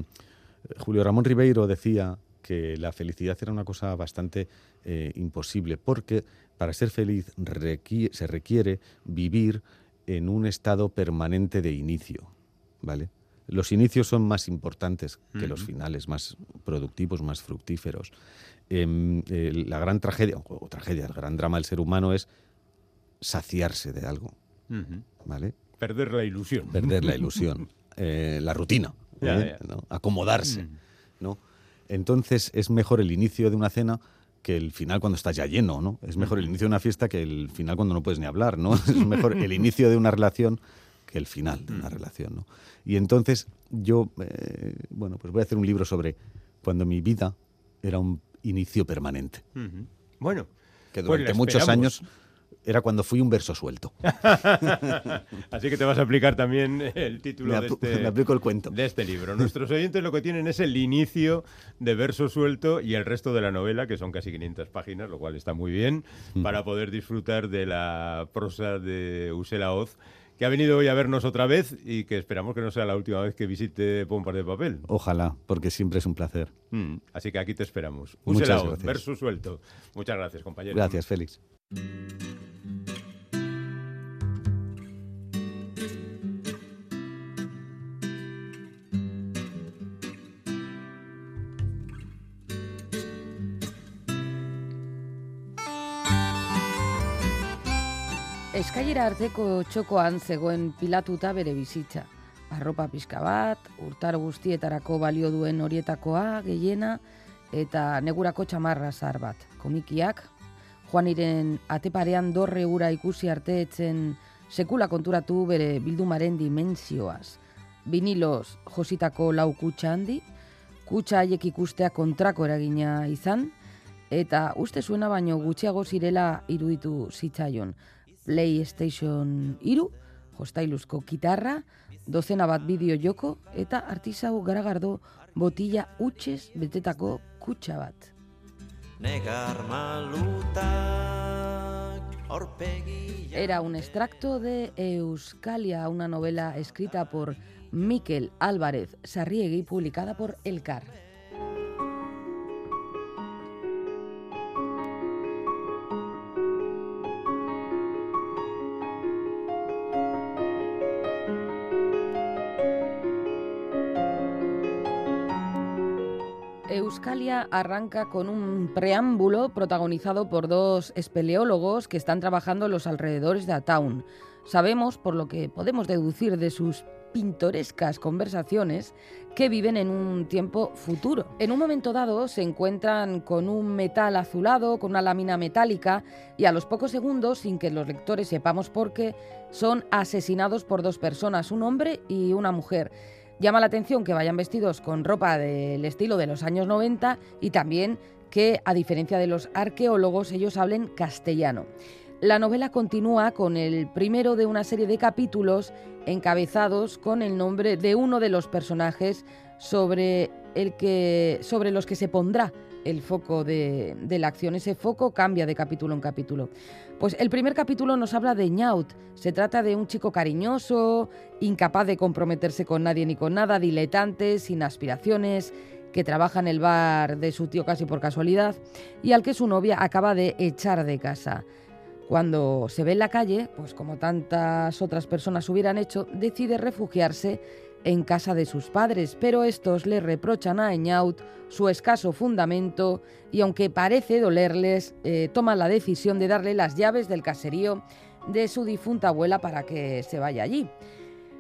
Julio Ramón Ribeiro decía que la felicidad era una cosa bastante eh, imposible, porque para ser feliz se requiere vivir en un estado permanente de inicio, ¿vale? Los inicios son más importantes que los finales, más productivos, más fructíferos. El- la gran tragedia, o tragedia, el gran drama del ser humano es saciarse de algo, ¿vale? Perder la ilusión. perder la ilusión, eh, la rutina, Ya, ¿eh? ya. ¿no? acomodarse. ¿no? Entonces es mejor el inicio de una cena que el final cuando estás ya lleno, ¿no? Es mejor el inicio de una fiesta que el final cuando no puedes ni hablar, ¿no? Es mejor el inicio de una relación que el final de una relación. ¿no? Y entonces yo, eh, bueno, pues voy a hacer un libro sobre cuando mi vida era un inicio permanente. Bueno, Que pues durante muchos años era cuando fui un verso suelto. Así que te vas a aplicar también el título de este, me aplico el cuento. de este libro. Nuestros oyentes lo que tienen es el inicio de verso suelto y el resto de la novela, que son casi 500 páginas, lo cual está muy bien, para poder disfrutar de la prosa de Usela Oz, que ha venido hoy a vernos otra vez y que esperamos que no sea la última vez que visite Pompas de Papel. Ojalá, porque siempre es un placer. Mm, Así que aquí te esperamos. Gracias. verso suelto. Muchas gracias, compañero. Gracias, Félix. Eskailera arteko txokoan zegoen pilatuta bere bizitza. Arropa pixka bat, urtaro guztietarako balio duen horietakoa, gehiena, eta negurako txamarra zahar bat. Komikiak, Juaniren ateparean dorre ura ikusi arte etzen sekula konturatu bere bildumaren dimensioaz. Biniloz jositako lau kutsa handi, kutsa haiek ikustea kontrako eragina izan, eta uste zuena baino gutxiago zirela iruditu zitzaion. PlayStation iru, jostailuzko gitarra, dozena bat bideo joko eta artisau garagardo botila utxez betetako kutsa bat. Negar Era un extracto de Euskalia, una novela escrita por Miquel Álvarez Sarriegui, publicada por Elcar. Euskalia arranca con un preámbulo protagonizado por dos espeleólogos que están trabajando en los alrededores de Ataun. Sabemos, por lo que podemos deducir de sus pintorescas conversaciones, que viven en un tiempo futuro. En un momento dado se encuentran con un metal azulado, con una lámina metálica, y a los pocos segundos, sin que los lectores sepamos por qué, son asesinados por dos personas, un hombre y una mujer. Llama la atención que vayan vestidos con ropa del estilo de los años 90 y también que, a diferencia de los arqueólogos, ellos hablen castellano. La novela continúa con el primero de una serie de capítulos encabezados con el nombre de uno de los personajes sobre, el que, sobre los que se pondrá el foco de, la acción. Ese foco cambia de capítulo en capítulo. Pues el primer capítulo nos habla de Ñaut. Se trata de un chico cariñoso, incapaz de comprometerse con nadie ni con nada, diletante, sin aspiraciones, que trabaja en el bar de su tío casi por casualidad y al que su novia acaba de echar de casa. Cuando se ve en la calle, pues como tantas otras personas hubieran hecho, decide refugiarse en casa de sus padres, pero estos le reprochan a Eñaut su escaso fundamento y aunque parece dolerles, eh, toman la decisión de darle las llaves del caserío de su difunta abuela para que se vaya allí.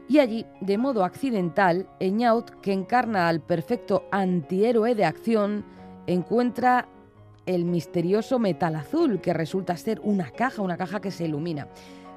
Y allí, de modo accidental, Eñaut, que encarna al perfecto antihéroe de acción, encuentra el misterioso metal azul, que resulta ser una caja, una caja que se ilumina.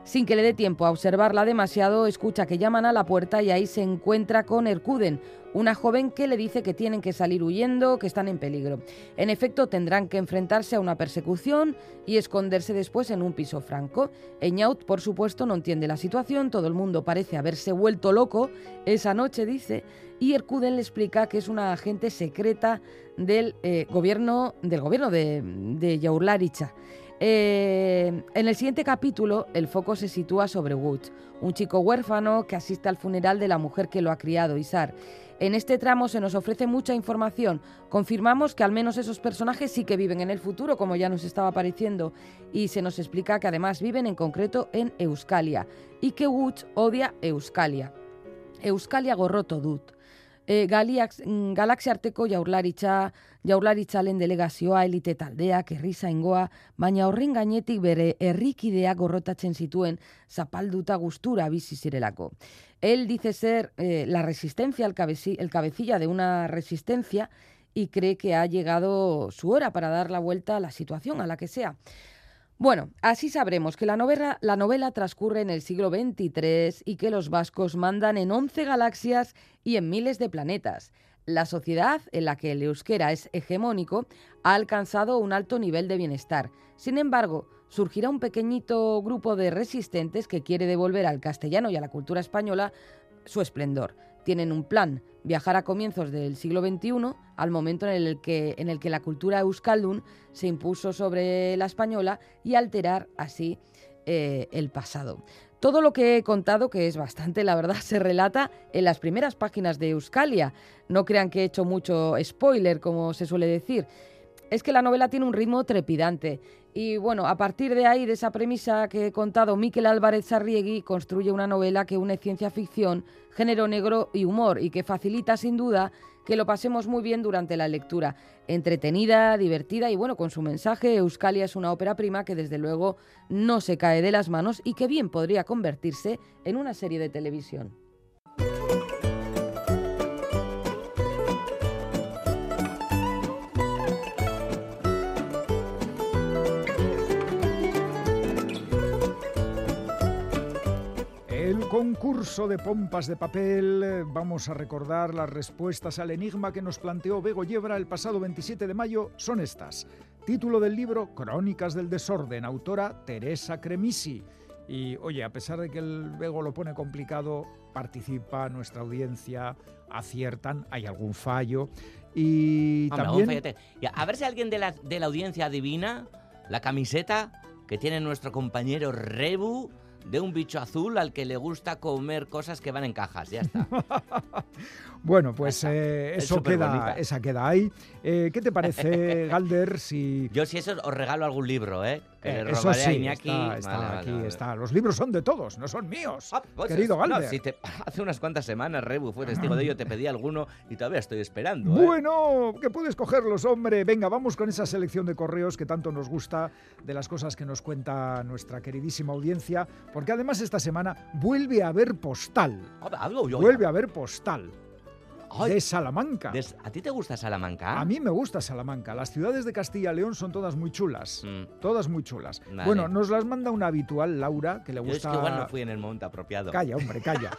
Sin que le dé tiempo a observarla demasiado, escucha que llaman a la puerta y ahí se encuentra con Erkuden, una joven que le dice que tienen que salir huyendo, que están en peligro. En efecto, tendrán que enfrentarse a una persecución y esconderse después en un piso franco. Eñaut, por supuesto, no entiende la situación, todo el mundo parece haberse vuelto loco esa noche, dice, y Erkuden le explica que es una agente secreta del eh, gobierno, del gobierno de, de Jaurlaritza. Eh, en el siguiente capítulo, el foco se sitúa sobre Woods, un chico huérfano que asiste al funeral de la mujer que lo ha criado, Isar. En este tramo se nos ofrece mucha información. Confirmamos que al menos esos personajes sí que viven en el futuro, como ya nos estaba pareciendo, y se nos explica que además viven en concreto en Euskalia y que Woods odia Euskalia. Euskalia gorroto dut. E, galiak, mm, galaxiarteko jaurlaritza, jaurlaritzalen delegazioa, elite taldeak, herri zaingoa, baina horren gainetik bere herrikideak gorrotatzen zituen zapalduta gustura bizi zirelako. Él dice ser eh, la resistencia, el, cabeci el cabecilla de una resistencia y cree que ha llegado su hora para dar la vuelta a la situación, a la que sea. Bueno, así sabremos que la novela, la novela transcurre en el siglo XXIII y que los vascos mandan en 11 galaxias y en miles de planetas. La sociedad, en la que el euskera es hegemónico, ha alcanzado un alto nivel de bienestar. Sin embargo, surgirá un pequeñito grupo de resistentes que quiere devolver al castellano y a la cultura española su esplendor. Tienen un plan, viajar a comienzos del siglo XXI, al momento en el que, en el que la cultura euskaldun se impuso sobre la española y alterar así eh, el pasado. Todo lo que he contado, que es bastante, la verdad, se relata en las primeras páginas de Euskalia. No crean que he hecho mucho spoiler, como se suele decir. Es que la novela tiene un ritmo trepidante. Y bueno, a partir de ahí, de esa premisa que he contado, Miquel Álvarez Sarriegui construye una novela que une ciencia ficción, género negro y humor, y que facilita sin duda que lo pasemos muy bien durante la lectura. Entretenida, divertida y bueno, con su mensaje, Euskalia es una ópera prima que desde luego no se cae de las manos y que bien podría convertirse en una serie de televisión. Concurso de pompas de papel. Vamos a recordar las respuestas al enigma que nos planteó Bego Yebra el pasado 27 de mayo. Son estas. Título del libro Crónicas del Desorden, autora Teresa Cremisi. Y oye, a pesar de que el Bego lo pone complicado, participa nuestra audiencia, aciertan, hay algún fallo. Y Hombre, también... a ver si alguien de la, de la audiencia adivina la camiseta que tiene nuestro compañero Rebu de un bicho azul al que le gusta comer cosas que van en cajas. Ya está. Bueno, pues está. eh, Es eso queda, esa queda ahí. Eh, ¿Qué te parece, Galder, si... Yo si eso os regalo algún libro, ¿eh? Que Eh, le eso a sí, Iñaki. está, está Vale, vale, aquí, vale. está. Los libros son de todos, no son míos. Ah, pues Querido no, Galder. si te- hace unas cuantas semanas Rebu fue testigo de ello, te pedí alguno y todavía estoy esperando. ¿eh? Bueno, que puedes cogerlos, hombre. Venga, vamos con esa selección de correos que tanto nos gusta, de las cosas que nos cuenta nuestra queridísima audiencia, porque además esta semana vuelve a haber postal. Hablo yo. Vuelve a haber postal Ay, de Salamanca. ¿A ti te gusta Salamanca? A mí me gusta Salamanca. Las ciudades de Castilla y León son todas muy chulas. Mm. Todas muy chulas. Vale. Bueno, nos las manda una habitual, Laura, que le Yo es gusta... que igual no fui en el momento apropiado. Calla, hombre, calla.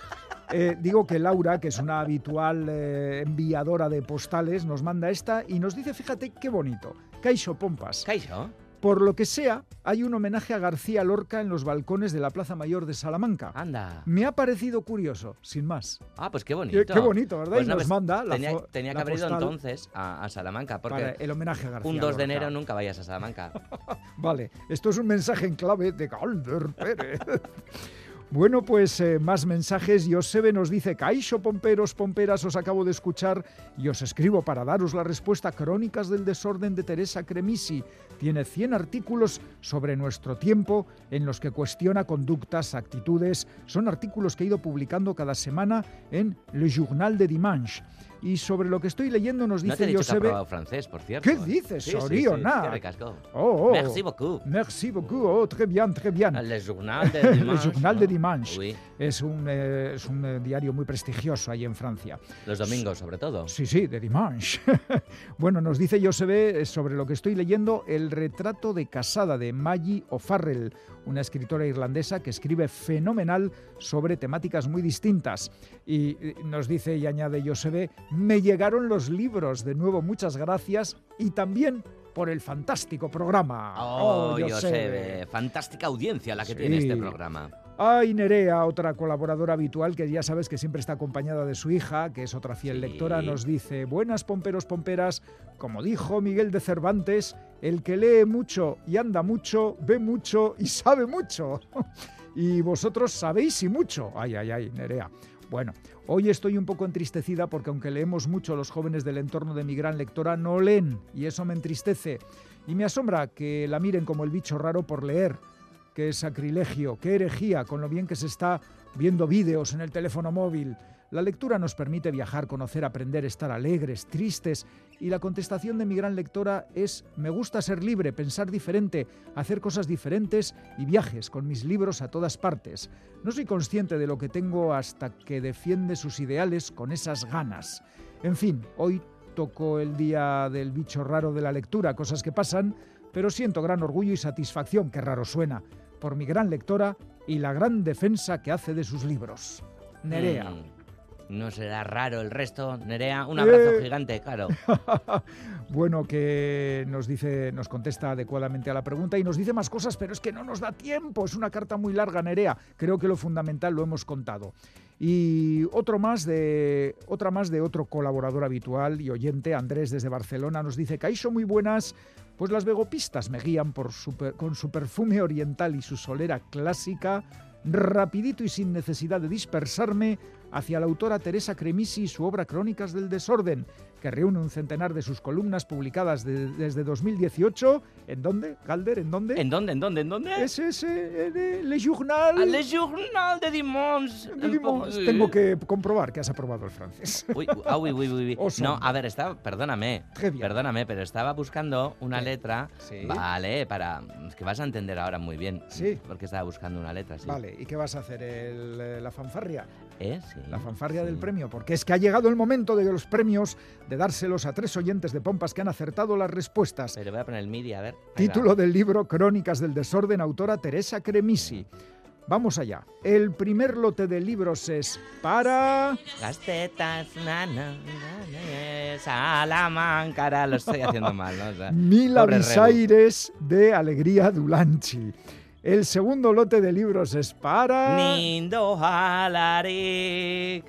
Eh, digo que Laura, que es una habitual eh, enviadora de postales, nos manda esta y nos dice, fíjate qué bonito, Caixo Pompas. ¿Caixo? Por lo que sea, hay un homenaje a García Lorca en los balcones de la Plaza Mayor de Salamanca. Anda. Me ha parecido curioso, sin más. Ah, pues qué bonito. Qué, qué bonito, ¿verdad? Pues y no, nos pues manda la tenía, tenía que haber ido entonces a, a Salamanca, porque el homenaje a García un 2 de enero nunca vayas a Salamanca. Vale, esto es un mensaje en clave de Galder Pérez. Bueno, pues eh, más mensajes. Josebe nos dice, Caixo, pomperos, pomperas, os acabo de escuchar y os escribo para daros la respuesta. Crónicas del desorden de Teresa Cremisi. Tiene 100 artículos sobre nuestro tiempo en los que cuestiona conductas, actitudes. Son artículos que he ido publicando cada semana en Le Journal de Dimanche. Y sobre lo que estoy leyendo nos no te he dice dicho Josebe... francés, por cierto. ¿Qué ¿eh? dices, Sí, sí, sí, Soriona? qué ricasco. Oh, oh. Merci beaucoup. Merci beaucoup. Oh, très bien, très bien. Le journal de Le dimanche. Journal ¿no? de Dimanche. Oui, Es un, eh, es un eh, diario muy prestigioso ahí en Francia. los domingos sobre todo. Sí, sí, de Dimanche. bueno, nos dice Josebe eh, sobre lo que estoy leyendo, el retrato de casada de Maggie O'Farrell, una escritora irlandesa que escribe fenomenal sobre temáticas muy distintas. Y nos dice y añade Josebe, me llegaron los libros, de nuevo muchas gracias y también por el fantástico programa. Oh, Josebe. Josebe, fantástica audiencia la que Sí. tiene este programa. Ay, Nerea, otra colaboradora habitual que ya sabes que siempre está acompañada de su hija, que es otra fiel Sí. lectora, nos dice, buenas pomperos, pomperas, como dijo Miguel de Cervantes, el que lee mucho y anda mucho, ve mucho y sabe mucho. y vosotros sabéis y mucho. Ay, ay, ay, Nerea. Bueno, hoy estoy un poco entristecida porque aunque leemos mucho los jóvenes del entorno de mi gran lectora, no leen y eso me entristece. Y me asombra que la miren como el bicho raro por leer qué sacrilegio, qué herejía con lo bien que se está viendo vídeos en el teléfono móvil. La lectura nos permite viajar, conocer, aprender, estar alegres, tristes y la contestación de mi gran lectora es me gusta ser libre, pensar diferente, hacer cosas diferentes y viajes con mis libros a todas partes. No soy consciente de lo que tengo hasta que defiende sus ideales con esas ganas. En fin, hoy tocó el día del bicho raro de la lectura, cosas que pasan, pero siento gran orgullo y satisfacción, que raro suena, por mi gran lectora y la gran defensa que hace de sus libros. Nerea. Mm, No será raro el resto, Nerea. Un abrazo Eh. gigante, claro. bueno, que nos dice, nos contesta adecuadamente a la pregunta y nos dice más cosas, pero es que no nos da tiempo. Es una carta muy larga, Nerea. Creo que lo fundamental lo hemos contado. Y otro más de, otra más de otro colaborador habitual y oyente, Andrés desde Barcelona, nos dice, Caixo, muy buenas. Pues las vegopistas me guían por con su perfume oriental y su solera clásica, rapidito y sin necesidad de dispersarme, hacia la autora Teresa Cremisi y su obra Crónicas del Desorden, que reúne un centenar de sus columnas publicadas de- desde 2018. ¿En dónde, Calder? ¿En dónde? ¿En dónde? ¿En dónde? ¿En dónde? Es ese, en el Le Journal. Ah, Le Journal de Dimanche. de Dimanche. Tengo que comprobar que has aprobado el francés. Uy, ah, uy, uy, uy, uy. No, a ver, estaba, perdóname, perdóname, pero estaba buscando una letra, Sí. vale, para, es que vas a entender ahora muy bien, Sí. porque estaba buscando una letra, sí. Vale, ¿y qué vas a hacer? El, eh, ¿La fanfarria? ¿Eh? Sí. La fanfarria del Sí. premio, porque es que ha llegado el momento de los premios, de dárselos a tres oyentes de Pompas que han acertado las respuestas. Pero voy a poner el MIDI, a ver. Título del libro Crónicas del Desorden, autora Teresa Cremisi. Vamos allá. El primer lote de libros es para... Las tetas, na, na, Salamanca, ahora lo estoy haciendo mal, ¿no? O sea, Mil avisaires de Alegría Dulanchi. El segundo lote de libros es para... Nindo Halarik.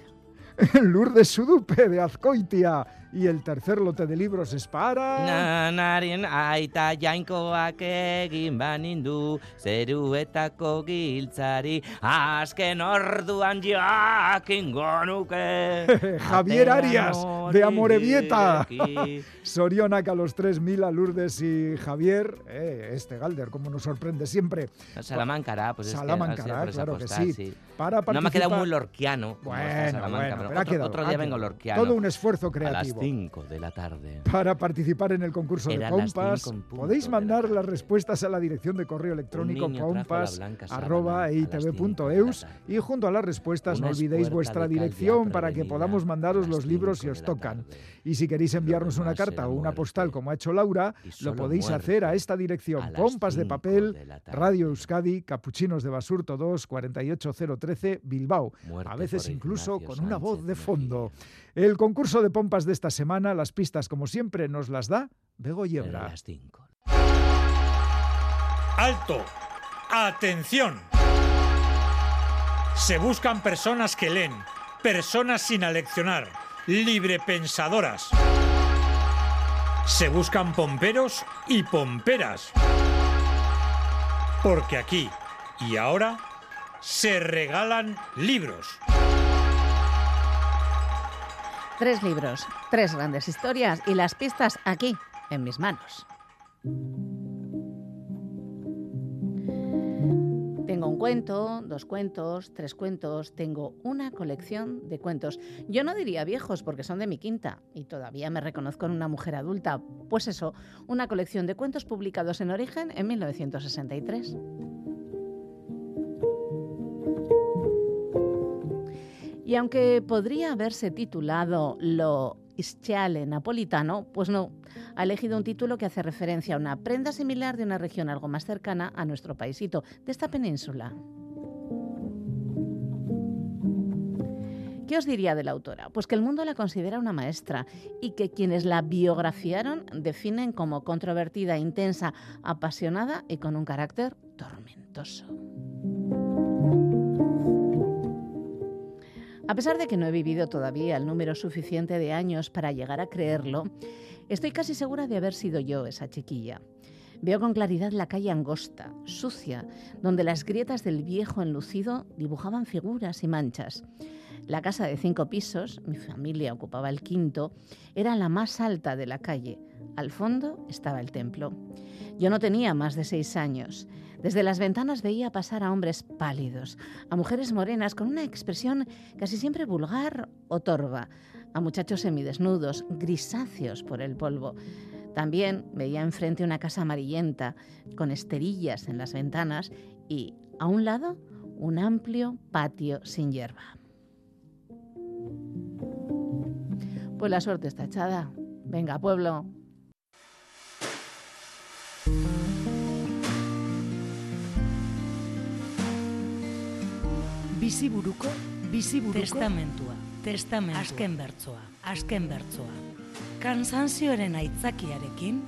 Lourdes Sudupe de Azcoitia. Y el tercer lote de libros es para... Nanaren aita jainkoak egin banindu zeruetako giltzari azken orduan jakingo nuke Javier Arias, de Amorebieta. Sorionak a los tres mil, a Lourdes y Javier. Eh, este Galder, como nos sorprende siempre. Salamancara, pues es que claro que postal, sí. Para No me ha quedado participar- muy lorquiano. Bueno, bueno, pero pero ha otro, quedado, otro día vengo lorquiano. Todo un esfuerzo creativo. 5 de la tarde. Para participar en el concurso de Pompas, podéis la mandar las respuestas a la dirección de correo electrónico niño trajo la pompas blanca sábana arroba a las cinco de la eitv.eus tarde. y junto a las respuestas no olvidéis vuestra dirección para que podamos mandaros los libros si os tocan. Y si queréis enviarnos una carta o una postal como ha hecho Laura, lo podéis hacer a esta dirección. Pompas de papel, de. Radio Euskadi, Capuchinos de Basurto 2, 48013, Bilbao. Muerte A veces incluso Ignacio con una voz de fondo. Mejía. El concurso de pompas de esta semana, las pistas como siempre nos las da Bego Eran Yebra. las 5. ¡Alto! ¡Atención! Se buscan personas que leen, personas sin aleccionar, librepensadoras. Se buscan pomperos y pomperas. Porque aquí y ahora se regalan libros. Tres libros, tres grandes historias y las pistas aquí, en mis manos. Tengo un cuento, dos cuentos, tres cuentos, tengo una colección de cuentos. Yo no diría viejos porque son de mi quinta y todavía me reconozco en una mujer adulta. Pues eso, una colección de cuentos publicados en origen en 1963. Y aunque podría haberse titulado Lo Ischiale Napolitano, pues no, ha elegido un título que hace referencia a una prenda similar de una región algo más cercana a nuestro paisito, de esta península. ¿Qué os diría de la autora? Pues que el mundo la considera una maestra y que quienes la biografiaron definen como controvertida, intensa, apasionada y con un carácter tormentoso. A pesar de que no he vivido todavía el número suficiente de años para llegar a creerlo, estoy casi segura de haber sido yo esa chiquilla. Veo con claridad la calle angosta, sucia, donde las grietas del viejo enlucido dibujaban figuras y manchas. La casa de cinco pisos, mi familia ocupaba el quinto, era la más alta de la calle. Al fondo estaba el templo. Yo no tenía más de seis años. Desde las ventanas veía pasar a hombres pálidos, a mujeres morenas con una expresión casi siempre vulgar o torva, a muchachos semidesnudos, grisáceos por el polvo. También veía enfrente una casa amarillenta, con esterillas en las ventanas y, a un lado, un amplio patio sin hierba. Pues la suerte está echada. Venga, pueblo. Biziburuko, biziburuko testamentua, testamentua, azken bertsoa, azken bertsoa. Kansanzioaren aitzakiarekin,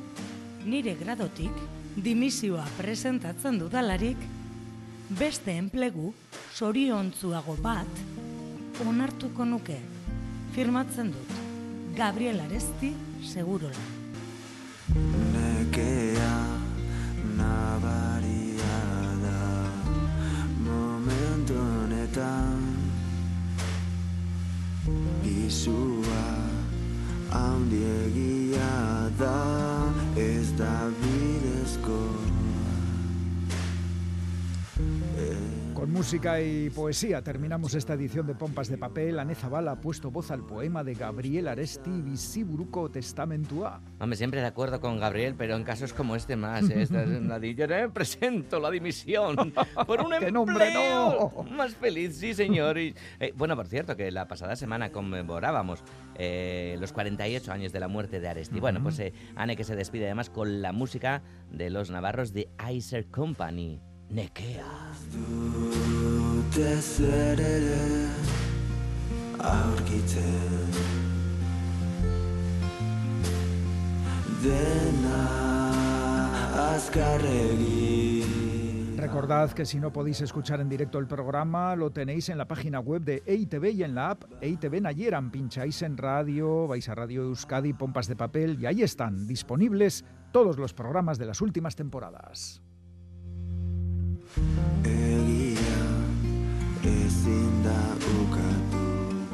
nire gradotik, dimisioa presentatzen dudalarik, beste enplegu soriontzuago bat onartuko nuke. Firmatzen dut. Gabriel Aresti, segurola. Música y poesía terminamos esta edición de Pompas de Papel. Ane Zabala ha puesto voz al poema de Gabriel Aresti, Visiburuco Testamentua. Hombre, siempre de acuerdo con Gabriel, pero en casos como este más. ¿eh? Esta es te presento la dimisión por un ¡Qué nombre, empleo no! más feliz, sí, señor. Y, eh, bueno, por cierto, que la pasada semana conmemorábamos eh, los 48 años de la muerte de Aresti. Bueno, pues eh, Ane que se despide además con la música de los navarros de Iser Company. Nekea. Recordad que si no podéis escuchar en directo el programa, lo tenéis en la página web de EITV y en la app EITV Nayeran. Pincháis en radio, vais a Radio Euskadi, Pompas de Papel y ahí están disponibles todos los programas de las últimas temporadas.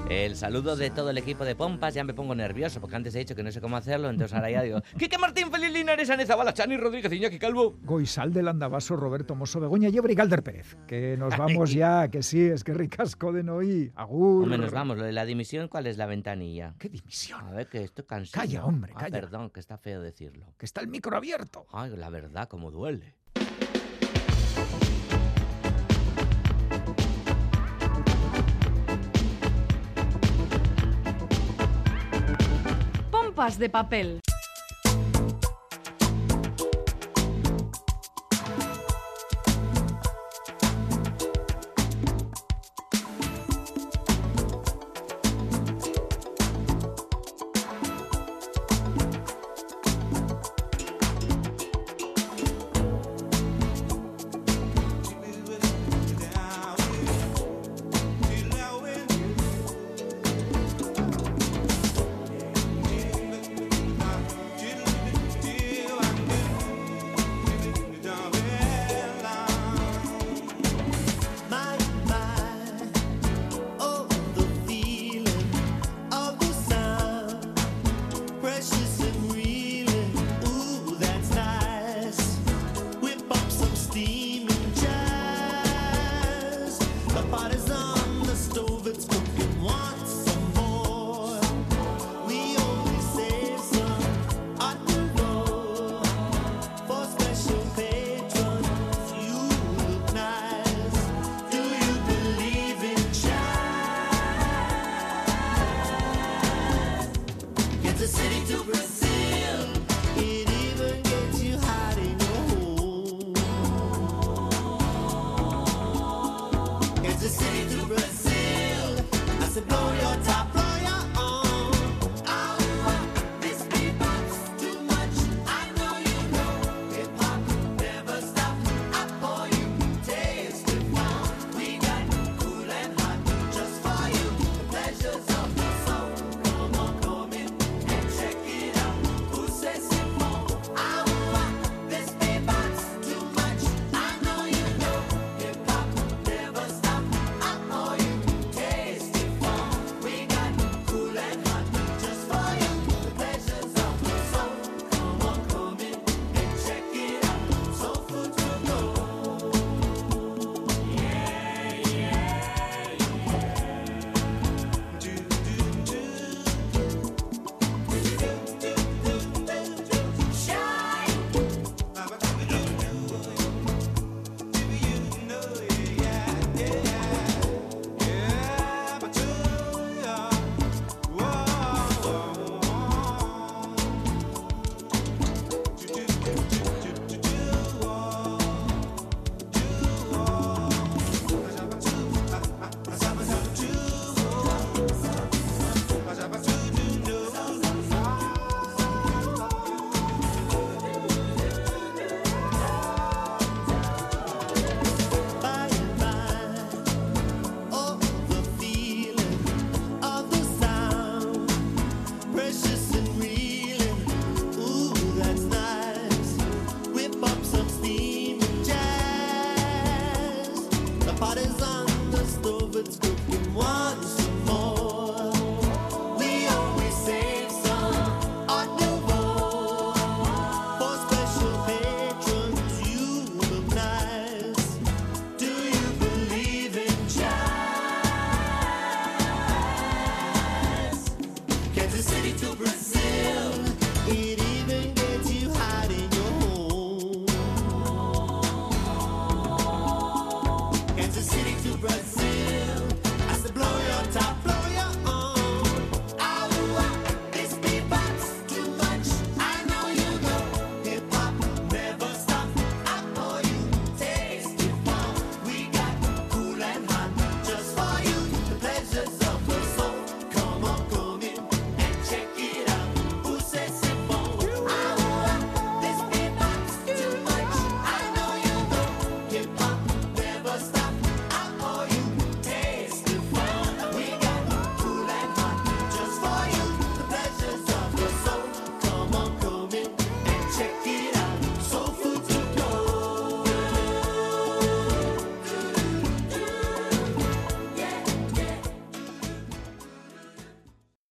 El saludo de todo el equipo de Pompas, ya me pongo nervioso porque antes he dicho que no sé cómo hacerlo, entonces ahora ya digo, Quique Martín, Feliz Linares, Ane Zabala, Chani Rodríguez, Iñaki Calvo. Goizal del Andabaso, Roberto Mosso, Begoña Llebre y Galder Pérez. Que nos vamos ya, que sí, es que ricasco de noí. Agur. Hombre, nos vamos, lo de la dimisión, ¿cuál es la ventanilla? ¿Qué dimisión? A ver, que estoy cansado. Calla, hombre, Ah, calla. perdón, que está feo decirlo. Que está el micro abierto. Ay, la verdad, como duele. Pompas de papel.